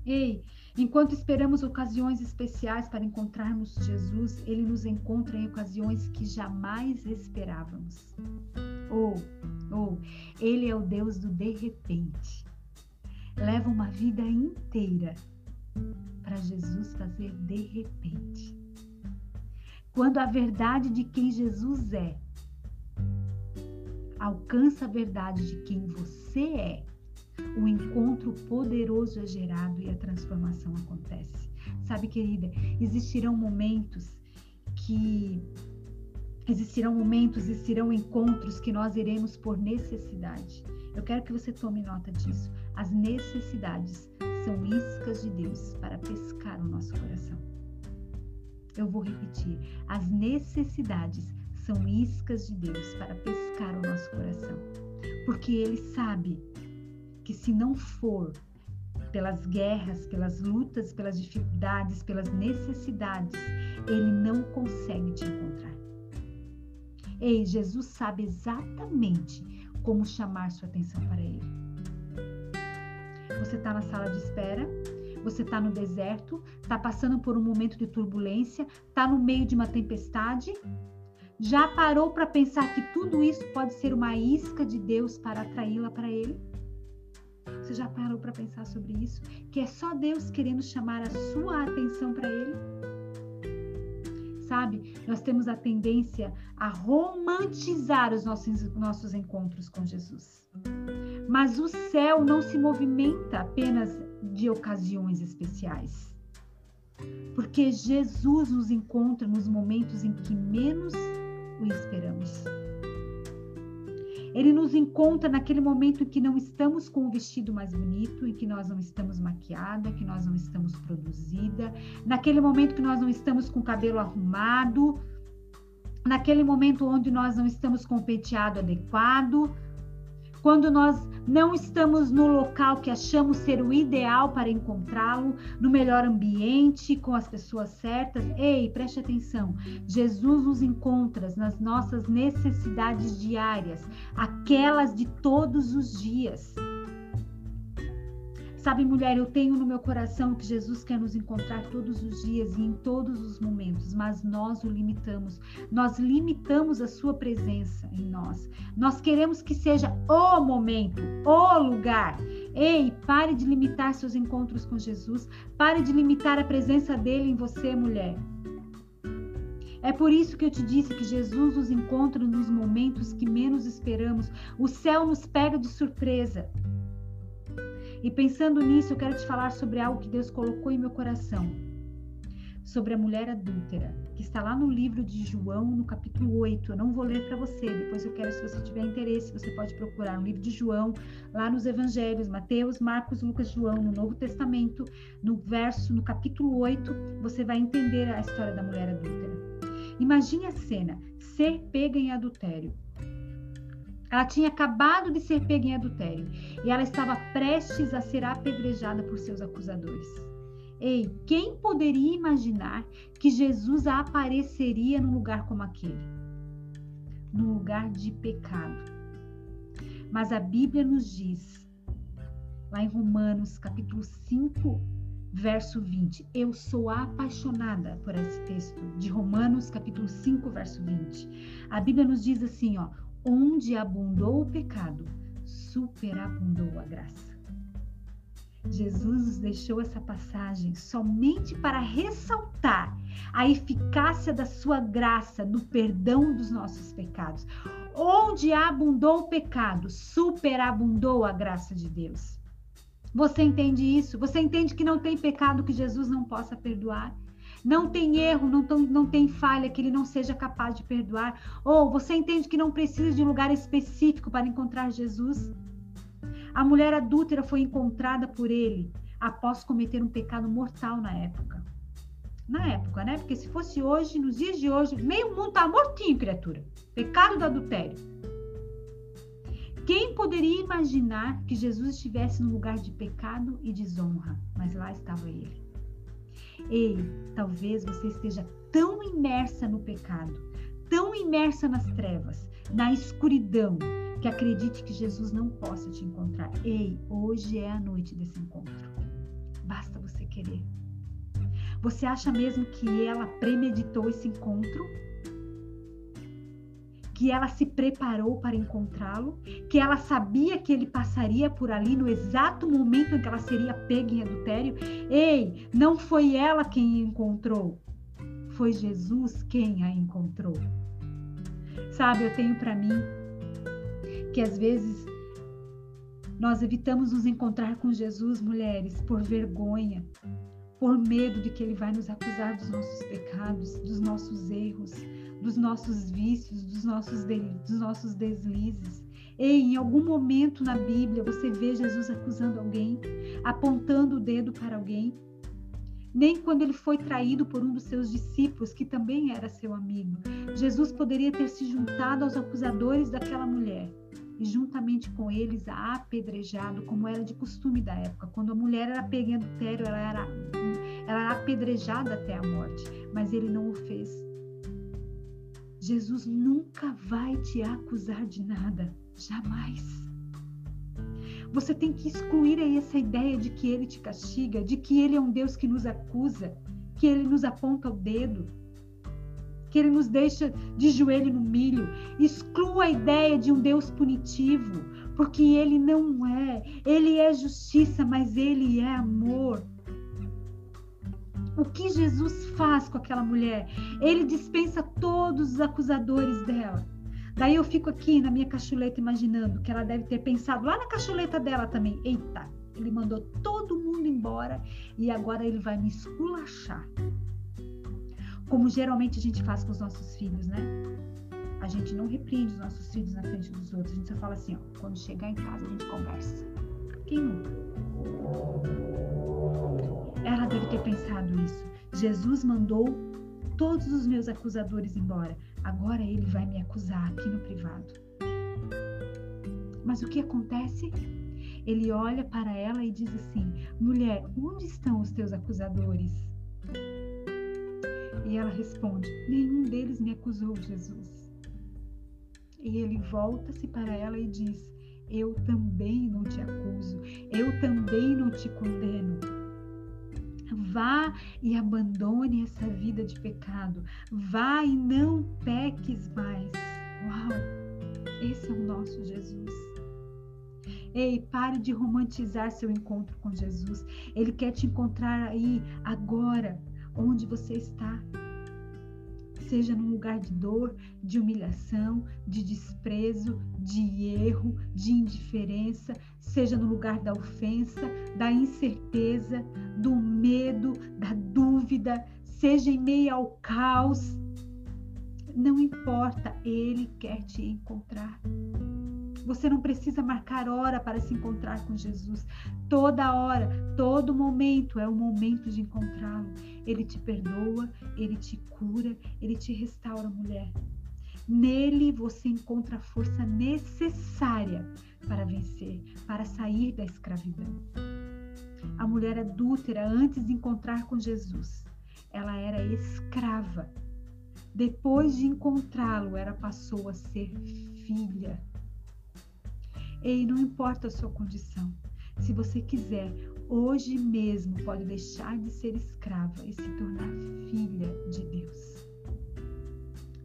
Ei, enquanto esperamos ocasiões especiais para encontrarmos Jesus, Ele nos encontra em ocasiões que jamais esperávamos. Ou, ou, Ele é o Deus do de repente. Leva uma vida inteira para Jesus fazer de repente. Quando a verdade de quem Jesus é alcança a verdade de quem você é, o encontro poderoso é gerado e a transformação acontece. Sabe, querida, existirão momentos que existirão momentos, existirão encontros que nós iremos por necessidade. Eu quero que você tome nota disso. As necessidades são iscas de Deus para pescar o nosso coração. Eu vou repetir. As necessidades são iscas de Deus para pescar o nosso coração. Porque Ele sabe que se não for pelas guerras, pelas lutas, pelas dificuldades, pelas necessidades, Ele não consegue te encontrar. Ei, Jesus sabe exatamente como chamar sua atenção para Ele. Você está na sala de espera, você está no deserto, está passando por um momento de turbulência, está no meio de uma tempestade, já parou para pensar que tudo isso pode ser uma isca de Deus para atraí-la para Ele? Você já parou para pensar sobre isso? Que é só Deus querendo chamar a sua atenção para Ele? Sabe, nós temos a tendência a romantizar os nossos, nossos encontros com Jesus. Mas o céu não se movimenta apenas de ocasiões especiais. Porque Jesus nos encontra nos momentos em que menos o esperamos. Ele nos encontra naquele momento em que não estamos com o vestido mais bonito, em que nós não estamos maquiada, que nós não estamos produzida, naquele momento que nós não estamos com o cabelo arrumado, naquele momento onde nós não estamos com o penteado adequado, quando nós não estamos no local que achamos ser o ideal para encontrá-lo, no melhor ambiente, com as pessoas certas. Ei, preste atenção. Jesus nos encontra nas nossas necessidades diárias, aquelas de todos os dias. Sabe, mulher, eu tenho no meu coração que Jesus quer nos encontrar todos os dias e em todos os momentos, mas nós o limitamos. Nós limitamos a sua presença em nós. Nós queremos que seja o momento, o lugar. Ei, pare de limitar seus encontros com Jesus. Pare de limitar a presença dele em você, mulher. É por isso que eu te disse que Jesus nos encontra nos momentos que menos esperamos. O céu nos pega de surpresa. E pensando nisso, eu quero te falar sobre algo que Deus colocou em meu coração. Sobre a mulher adúltera, que está lá no livro de João, no capítulo 8. Eu não vou ler para você, depois eu quero, se você tiver interesse, você pode procurar no livro de João, lá nos evangelhos, Mateus, Marcos, Lucas, João, no Novo Testamento, no verso, no capítulo 8, você vai entender a história da mulher adúltera. Imagine a cena: ser pega em adultério Ela tinha acabado de ser pega em adultério e ela estava prestes a ser apedrejada por seus acusadores. Ei, quem poderia imaginar que Jesus apareceria num lugar como aquele? Num lugar de pecado. Mas a Bíblia nos diz, lá em Romanos, capítulo 5, verso 20. Eu sou apaixonada por esse texto de Romanos, capítulo 5, verso 20. A Bíblia nos diz assim, ó: onde abundou o pecado, superabundou a graça. Jesus deixou essa passagem somente para ressaltar a eficácia da sua graça no perdão dos nossos pecados. Onde abundou o pecado, superabundou a graça de Deus. Você entende isso? Você entende que não tem pecado que Jesus não possa perdoar? Não tem erro, não, tão, não tem falha que ele não seja capaz de perdoar? Ou você entende que não precisa de um lugar específico para encontrar Jesus? A mulher adúltera foi encontrada por ele após cometer um pecado mortal na época. Na época, né? Porque se fosse hoje, nos dias de hoje, meio mundo tá mortinho, criatura. Pecado do adultério. Quem poderia imaginar que Jesus estivesse no lugar de pecado e desonra? Mas lá estava ele. Ei, talvez você esteja tão imersa no pecado, tão imersa nas trevas, na escuridão, que acredite que Jesus não possa te encontrar. Ei, hoje é a noite desse encontro. Basta você querer. Você acha mesmo que ela premeditou esse encontro? Que ela se preparou para encontrá-lo? Que ela sabia que ele passaria por ali no exato momento em que ela seria pega em adultério? Ei, não foi ela quem encontrou. Foi Jesus quem a encontrou. Sabe, eu tenho para mim que às vezes nós evitamos nos encontrar com Jesus, mulheres, por vergonha, por medo de que ele vai nos acusar dos nossos pecados, dos nossos erros, dos nossos vícios, dos nossos, de, dos nossos deslizes. E em algum momento na Bíblia você vê Jesus acusando alguém, apontando o dedo para alguém. Nem quando ele foi traído por um dos seus discípulos, que também era seu amigo, Jesus poderia ter se juntado aos acusadores daquela mulher e juntamente com eles a apedrejado, como era de costume da época. Quando a mulher era pega em adultério, ela era, ela era apedrejada até a morte, mas ele não o fez. Jesus nunca vai te acusar de nada, jamais. Você tem que excluir essa ideia de que ele te castiga, de que ele é um Deus que nos acusa, que ele nos aponta o dedo que ele nos deixa de joelho no milho. Exclua a ideia de um Deus punitivo, porque ele não é. Ele é justiça, mas ele é amor. O que Jesus faz com aquela mulher? Ele dispensa todos os acusadores dela. Daí eu fico aqui na minha cachuleta imaginando que ela deve ter pensado lá na cachuleta dela também. Eita, ele mandou todo mundo embora e agora ele vai me esculachar como geralmente a gente faz com os nossos filhos, né? A gente não repreende os nossos filhos na frente dos outros, a gente só fala assim, ó, quando chegar em casa a gente conversa. Quem nunca? Ela deve ter pensado isso. Jesus mandou todos os meus acusadores embora. Agora ele vai me acusar aqui no privado. Mas o que acontece? Ele olha para ela e diz assim: Mulher, onde estão os teus acusadores? E ela responde: Nenhum deles me acusou, Jesus. E ele volta-se para ela e diz: Eu também não te acuso, eu também não te condeno. Vá e abandone essa vida de pecado. Vá e não peques mais. Uau! Esse é o nosso Jesus. Ei, pare de romantizar seu encontro com Jesus. Ele quer te encontrar aí, agora, onde você está. Seja num lugar de dor, de humilhação, de desprezo, de erro, de indiferença, seja no lugar da ofensa, da incerteza, do medo, da dúvida, seja em meio ao caos. Não importa, Ele quer te encontrar. Você não precisa marcar hora para se encontrar com Jesus. Toda hora, todo momento é o momento de encontrá-lo. Ele te perdoa, ele te cura, ele te restaura, mulher. Nele você encontra a força necessária para vencer, para sair da escravidão. A mulher adúltera, antes de encontrar com Jesus, ela era escrava. Depois de encontrá-lo, ela passou a ser filha. Ei, não importa a sua condição. Se você quiser, hoje mesmo pode deixar de ser escrava e se tornar filha de Deus.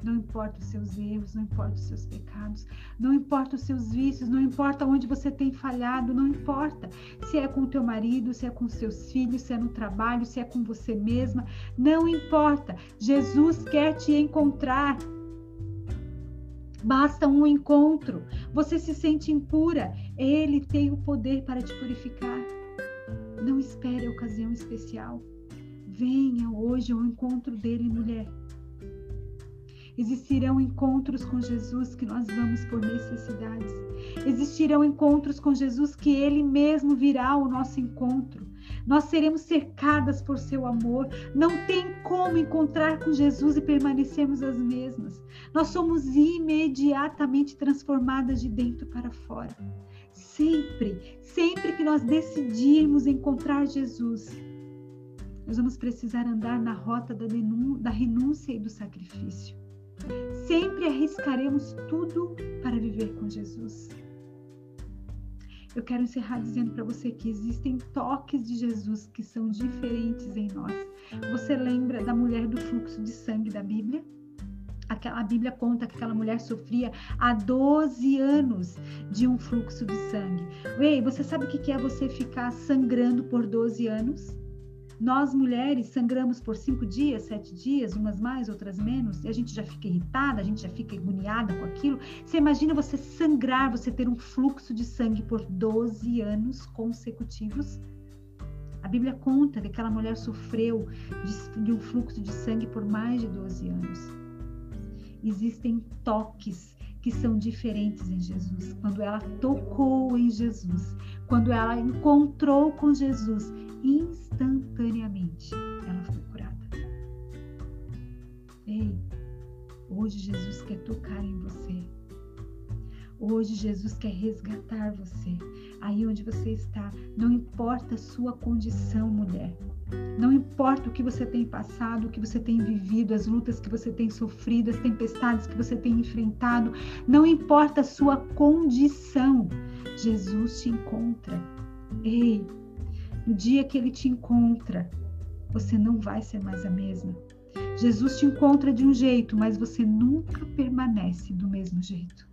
Não importa os seus erros, não importa os seus pecados, não importa os seus vícios, não importa onde você tem falhado, não importa se é com o teu marido, se é com seus filhos, se é no trabalho, se é com você mesma, não importa. Jesus quer te encontrar. Basta um encontro. Você se sente impura, ele tem o poder para te purificar. Não espere a ocasião especial. Venha hoje ao encontro dele, mulher. Existirão encontros com Jesus que nós vamos por necessidades. Existirão encontros com Jesus que Ele mesmo virá ao nosso encontro. Nós seremos cercadas por seu amor. Não tem como encontrar com Jesus e permanecermos as mesmas. Nós somos imediatamente transformadas de dentro para fora. Sempre, sempre que nós decidirmos encontrar Jesus, nós vamos precisar andar na rota da renúncia e do sacrifício. Sempre arriscaremos tudo para viver com Jesus. Eu quero encerrar dizendo para você que existem toques de Jesus que são diferentes em nós. Você lembra da mulher do fluxo de sangue da Bíblia? a Bíblia conta que aquela mulher sofria há 12 anos de um fluxo de sangue. Ei, você sabe o que é você ficar sangrando por 12 anos? Nós mulheres sangramos por cinco dias, sete dias, umas mais, outras menos, e a gente já fica irritada, a gente já fica agoniada com aquilo. Você imagina você sangrar, você ter um fluxo de sangue por 12 anos consecutivos? A Bíblia conta que aquela mulher sofreu de, de um fluxo de sangue por mais de 12 anos. Existem toques que são diferentes em Jesus. Quando ela tocou em Jesus, quando ela encontrou com Jesus, instantaneamente ela foi curada. Ei, hoje Jesus quer tocar em você. Hoje Jesus quer resgatar você. Aí onde você está, não importa a sua condição, mulher. Não importa o que você tem passado, o que você tem vivido, as lutas que você tem sofrido, as tempestades que você tem enfrentado, não importa a sua condição, Jesus te encontra. Ei, no dia que ele te encontra, você não vai ser mais a mesma. Jesus te encontra de um jeito, mas você nunca permanece do mesmo jeito.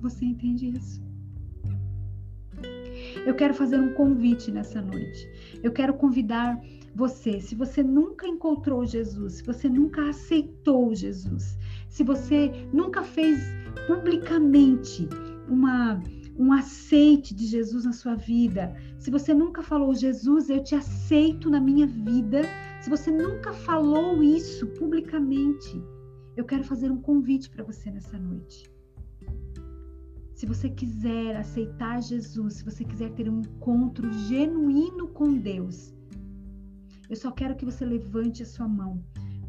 Você entende isso? Eu quero fazer um convite nessa noite. Eu quero convidar você, se você nunca encontrou Jesus, se você nunca aceitou Jesus, se você nunca fez publicamente uma um aceite de Jesus na sua vida, se você nunca falou Jesus, eu te aceito na minha vida, se você nunca falou isso publicamente, eu quero fazer um convite para você nessa noite. Se você quiser aceitar Jesus, se você quiser ter um encontro genuíno com Deus, eu só quero que você levante a sua mão.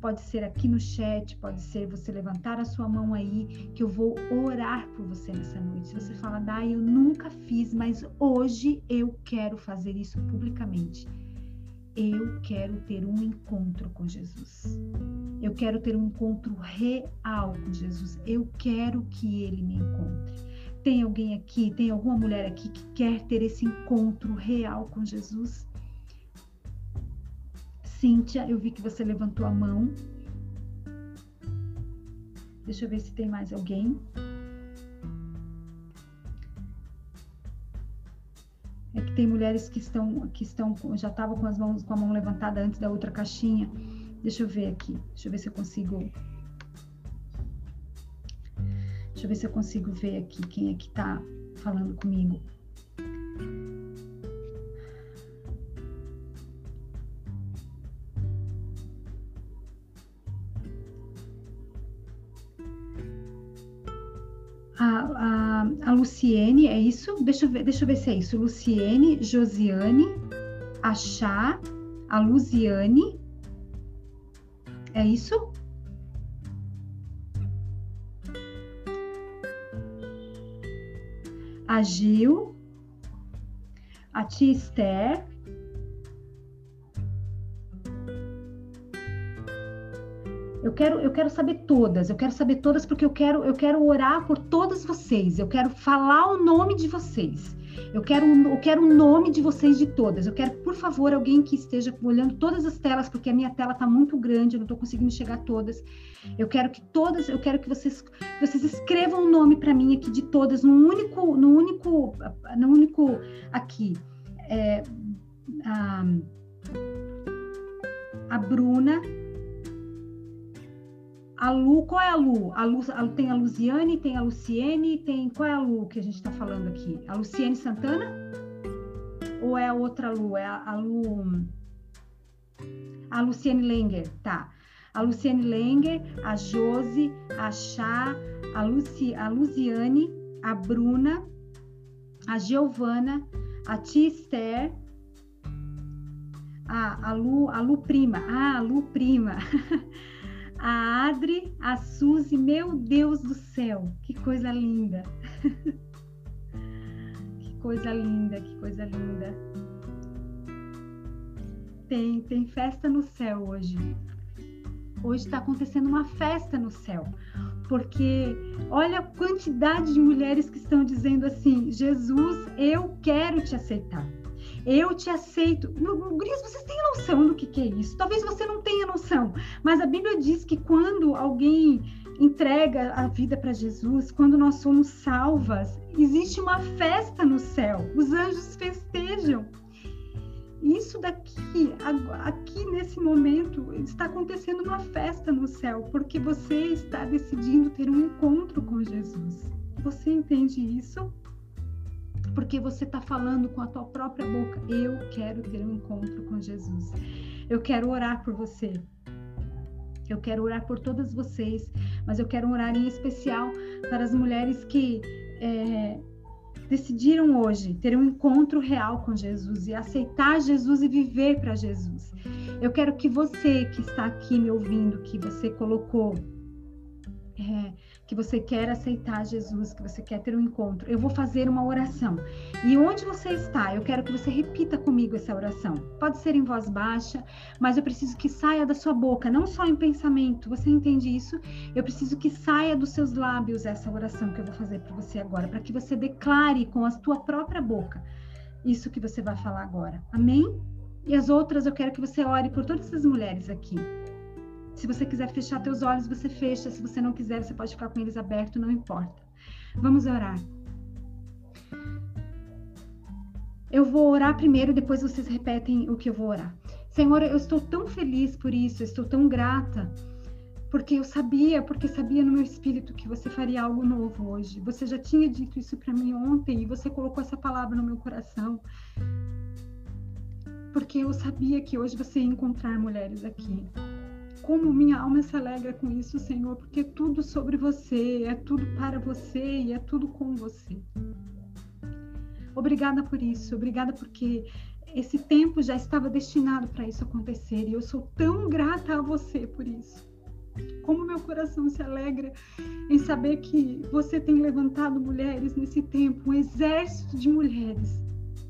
Pode ser aqui no chat, pode ser você levantar a sua mão aí, que eu vou orar por você nessa noite. Se você fala, Dai, eu nunca fiz, mas hoje eu quero fazer isso publicamente. Eu quero ter um encontro com Jesus. Eu quero ter um encontro real com Jesus. Eu quero que ele me encontre. Tem alguém aqui, tem alguma mulher aqui que quer ter esse encontro real com Jesus? Cíntia, eu vi que você levantou a mão. Deixa eu ver se tem mais alguém. É que tem mulheres que estão, que estão, já estavam com as mãos, com a mão levantada antes da outra caixinha. Deixa eu ver aqui. Deixa eu ver se eu consigo Deixa eu ver se eu consigo ver aqui quem é que tá falando comigo. a, a, Luciene, é isso? Deixa eu, ver, deixa eu ver se é isso. Luciene, Josiane, a Chá, a Luziane. É isso? A Gil, a Tia Esther, quero, eu quero saber todas, eu quero saber todas porque eu quero, eu quero orar por todas vocês, eu quero falar o nome de vocês. Eu quero, eu quero o nome de vocês de todas. Eu quero, por favor, alguém que esteja olhando todas as telas, porque a minha tela está muito grande, eu não estou conseguindo chegar a todas. Eu quero que todas, eu quero que vocês, vocês escrevam o nome para mim aqui de todas, no único, no único, no único aqui. É, a, a Bruna, a Lu, qual é a Lu? A Lu a, tem a Luziane, tem a Luciene, tem. Qual é a Lu que a gente está falando aqui? A Luciene Santana? Ou é a outra Lu? É a, a Lu. A Luciene Lenger, tá. A Luciene Lenger, a Josi, a Chá, a, Luci, a Luziane, a Bruna, a Giovana, a Tia Esther, a, a, Lu, a Lu Prima. Ah, a Lu Prima. a Adri, a Suzy, meu Deus do céu, que coisa linda. que coisa linda, que coisa linda. Tem, tem festa no céu hoje. Hoje está acontecendo uma festa no céu, porque olha a quantidade de mulheres que estão dizendo assim: Jesus, eu quero te aceitar. Eu te aceito. Gurias, vocês têm noção do que, que é isso? Talvez você não tenha noção, mas a Bíblia diz que quando alguém entrega a vida para Jesus, quando nós somos salvas, existe uma festa no céu. Os anjos festejam. Isso daqui, aqui nesse momento, está acontecendo uma festa no céu, porque você está decidindo ter um encontro com Jesus. Você entende isso? Porque você está falando com a tua própria boca. Eu quero ter um encontro com Jesus. Eu quero orar por você. Eu quero orar por todas vocês, mas eu quero orar em especial para as mulheres que é, decidiram hoje ter um encontro real com Jesus e aceitar Jesus e viver para Jesus. Eu quero que você que está aqui me ouvindo, que você colocou é, que você quer aceitar Jesus, que você quer ter um encontro, eu vou fazer uma oração. E onde você está, eu quero que você repita comigo essa oração. Pode ser em voz baixa, mas eu preciso que saia da sua boca, não só em pensamento. Você entende isso? Eu preciso que saia dos seus lábios essa oração que eu vou fazer para você agora, para que você declare com a sua própria boca isso que você vai falar agora. Amém? E as outras eu quero que você ore por todas essas mulheres aqui. Se você quiser fechar teus olhos, você fecha. Se você não quiser, você pode ficar com eles abertos, não importa. Vamos orar. Eu vou orar primeiro, depois vocês repetem o que eu vou orar. Senhor, eu estou tão feliz por isso, eu estou tão grata, porque eu sabia, porque sabia no meu espírito que você faria algo novo hoje. Você já tinha dito isso para mim ontem e você colocou essa palavra no meu coração. Porque eu sabia que hoje você ia encontrar mulheres aqui como minha alma se alegra com isso, Senhor, porque é tudo sobre você, é tudo para você e é tudo com você. Obrigada por isso, obrigada porque esse tempo já estava destinado para isso acontecer e eu sou tão grata a você por isso. Como meu coração se alegra em saber que você tem levantado mulheres nesse tempo, um exército de mulheres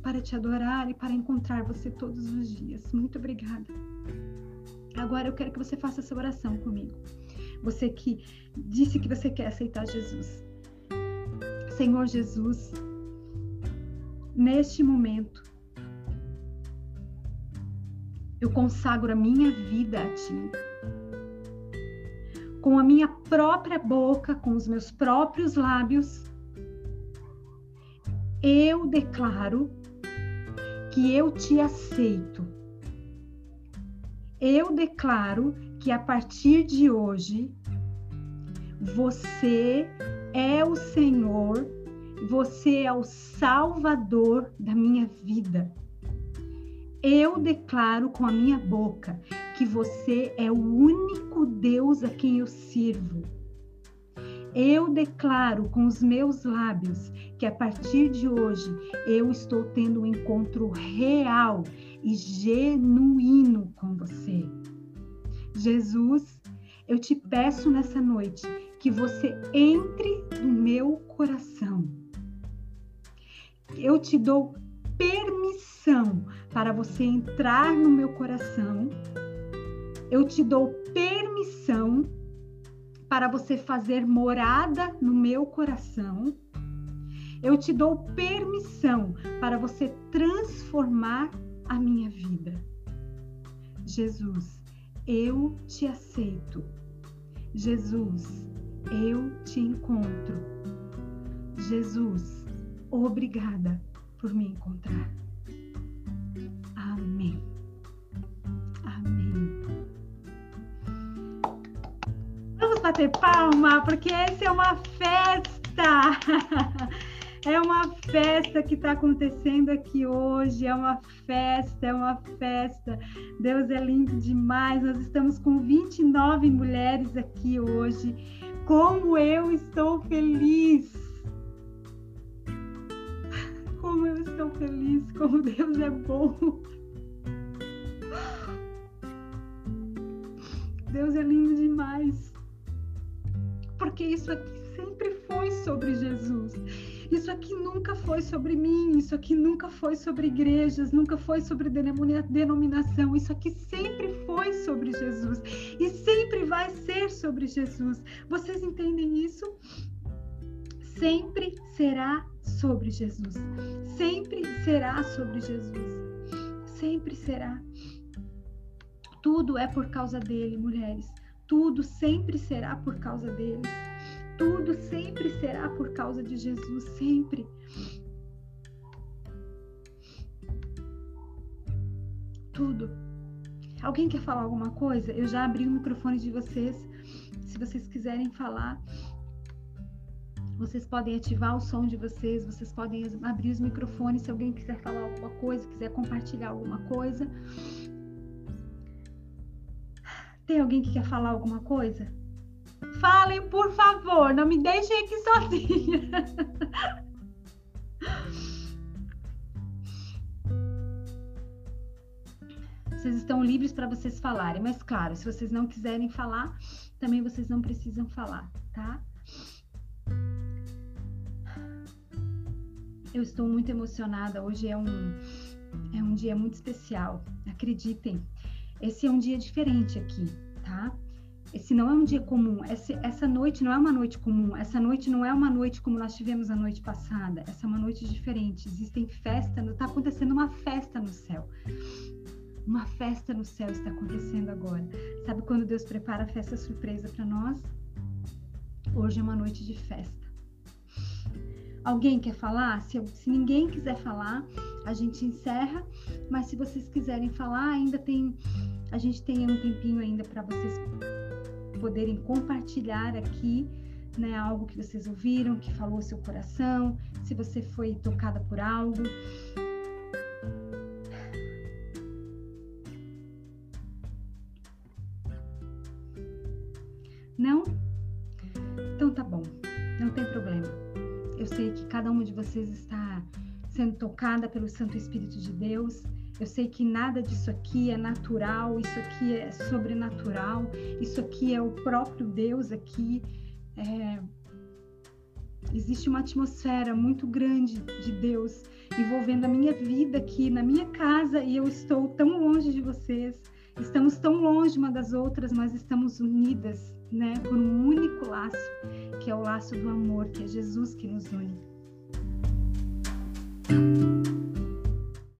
para te adorar e para encontrar você todos os dias. Muito obrigada. Agora eu quero que você faça essa oração comigo. Você que disse que você quer aceitar Jesus. Senhor Jesus, neste momento, eu consagro a minha vida a Ti. Com a minha própria boca, com os meus próprios lábios, eu declaro que eu te aceito eu declaro que a partir de hoje você é o Senhor, você é o Salvador da minha vida. Eu declaro com a minha boca que você é o único Deus a quem eu sirvo. Eu declaro com os meus lábios que a partir de hoje eu estou tendo um encontro real e genuíno com você. Jesus, eu te peço nessa noite que você entre no meu coração. Eu te dou permissão para você entrar no meu coração. Eu te dou permissão para você fazer morada no meu coração. Eu te dou permissão para você transformar a minha vida. Jesus, eu te aceito. Jesus, eu te encontro. Jesus, obrigada por me encontrar. Amém. Amém. Vamos bater palma, porque essa é uma festa. É uma festa que está acontecendo aqui hoje, é uma festa, é uma festa. Deus é lindo demais. Nós estamos com 29 mulheres aqui hoje. Como eu estou feliz! Como eu estou feliz, como Deus é bom. Deus é lindo demais. Porque isso aqui sempre foi sobre Jesus. Isso aqui nunca foi sobre mim, isso aqui nunca foi sobre igrejas, nunca foi sobre denominação. Isso aqui sempre foi sobre Jesus e sempre vai ser sobre Jesus. Vocês entendem isso? Sempre será sobre Jesus. Sempre será sobre Jesus. Sempre será. Tudo é por causa dele, mulheres. Tudo sempre será por causa dele. Tudo sempre será por causa de Jesus, sempre. Tudo. Alguém quer falar alguma coisa? Eu já abri o microfone de vocês. Se vocês quiserem falar, vocês podem ativar o som de vocês, vocês podem abrir os microfones se alguém quiser falar alguma coisa, quiser compartilhar alguma coisa. Tem alguém que quer falar alguma coisa? Falem, por favor, não me deixem aqui sozinha. Vocês estão livres para vocês falarem, mas claro, se vocês não quiserem falar, também vocês não precisam falar, tá? Eu estou muito emocionada. Hoje é um, é um dia muito especial. Acreditem, esse é um dia diferente aqui, tá? Esse não é um dia comum, essa, essa noite não é uma noite comum, essa noite não é uma noite como nós tivemos a noite passada, essa é uma noite diferente. Existem festas, está acontecendo uma festa no céu. Uma festa no céu está acontecendo agora. Sabe quando Deus prepara a festa surpresa para nós? Hoje é uma noite de festa. Alguém quer falar? Se, se, ninguém quiser falar, a gente encerra. Mas se vocês quiserem falar, ainda tem, a gente tem um tempinho ainda para vocês poderem compartilhar aqui né, algo que vocês ouviram, que falou seu coração, se você foi tocada por algo. Não? Então tá bom, não tem problema. Eu sei que cada uma de vocês está sendo tocada pelo Santo Espírito de Deus eu sei que nada disso aqui é natural, isso aqui é sobrenatural, isso aqui é o próprio Deus aqui. É... Existe uma atmosfera muito grande de Deus envolvendo a minha vida aqui na minha casa e eu estou tão longe de vocês. Estamos tão longe uma das outras, mas estamos unidas, né, por um único laço, que é o laço do amor, que é Jesus que nos une.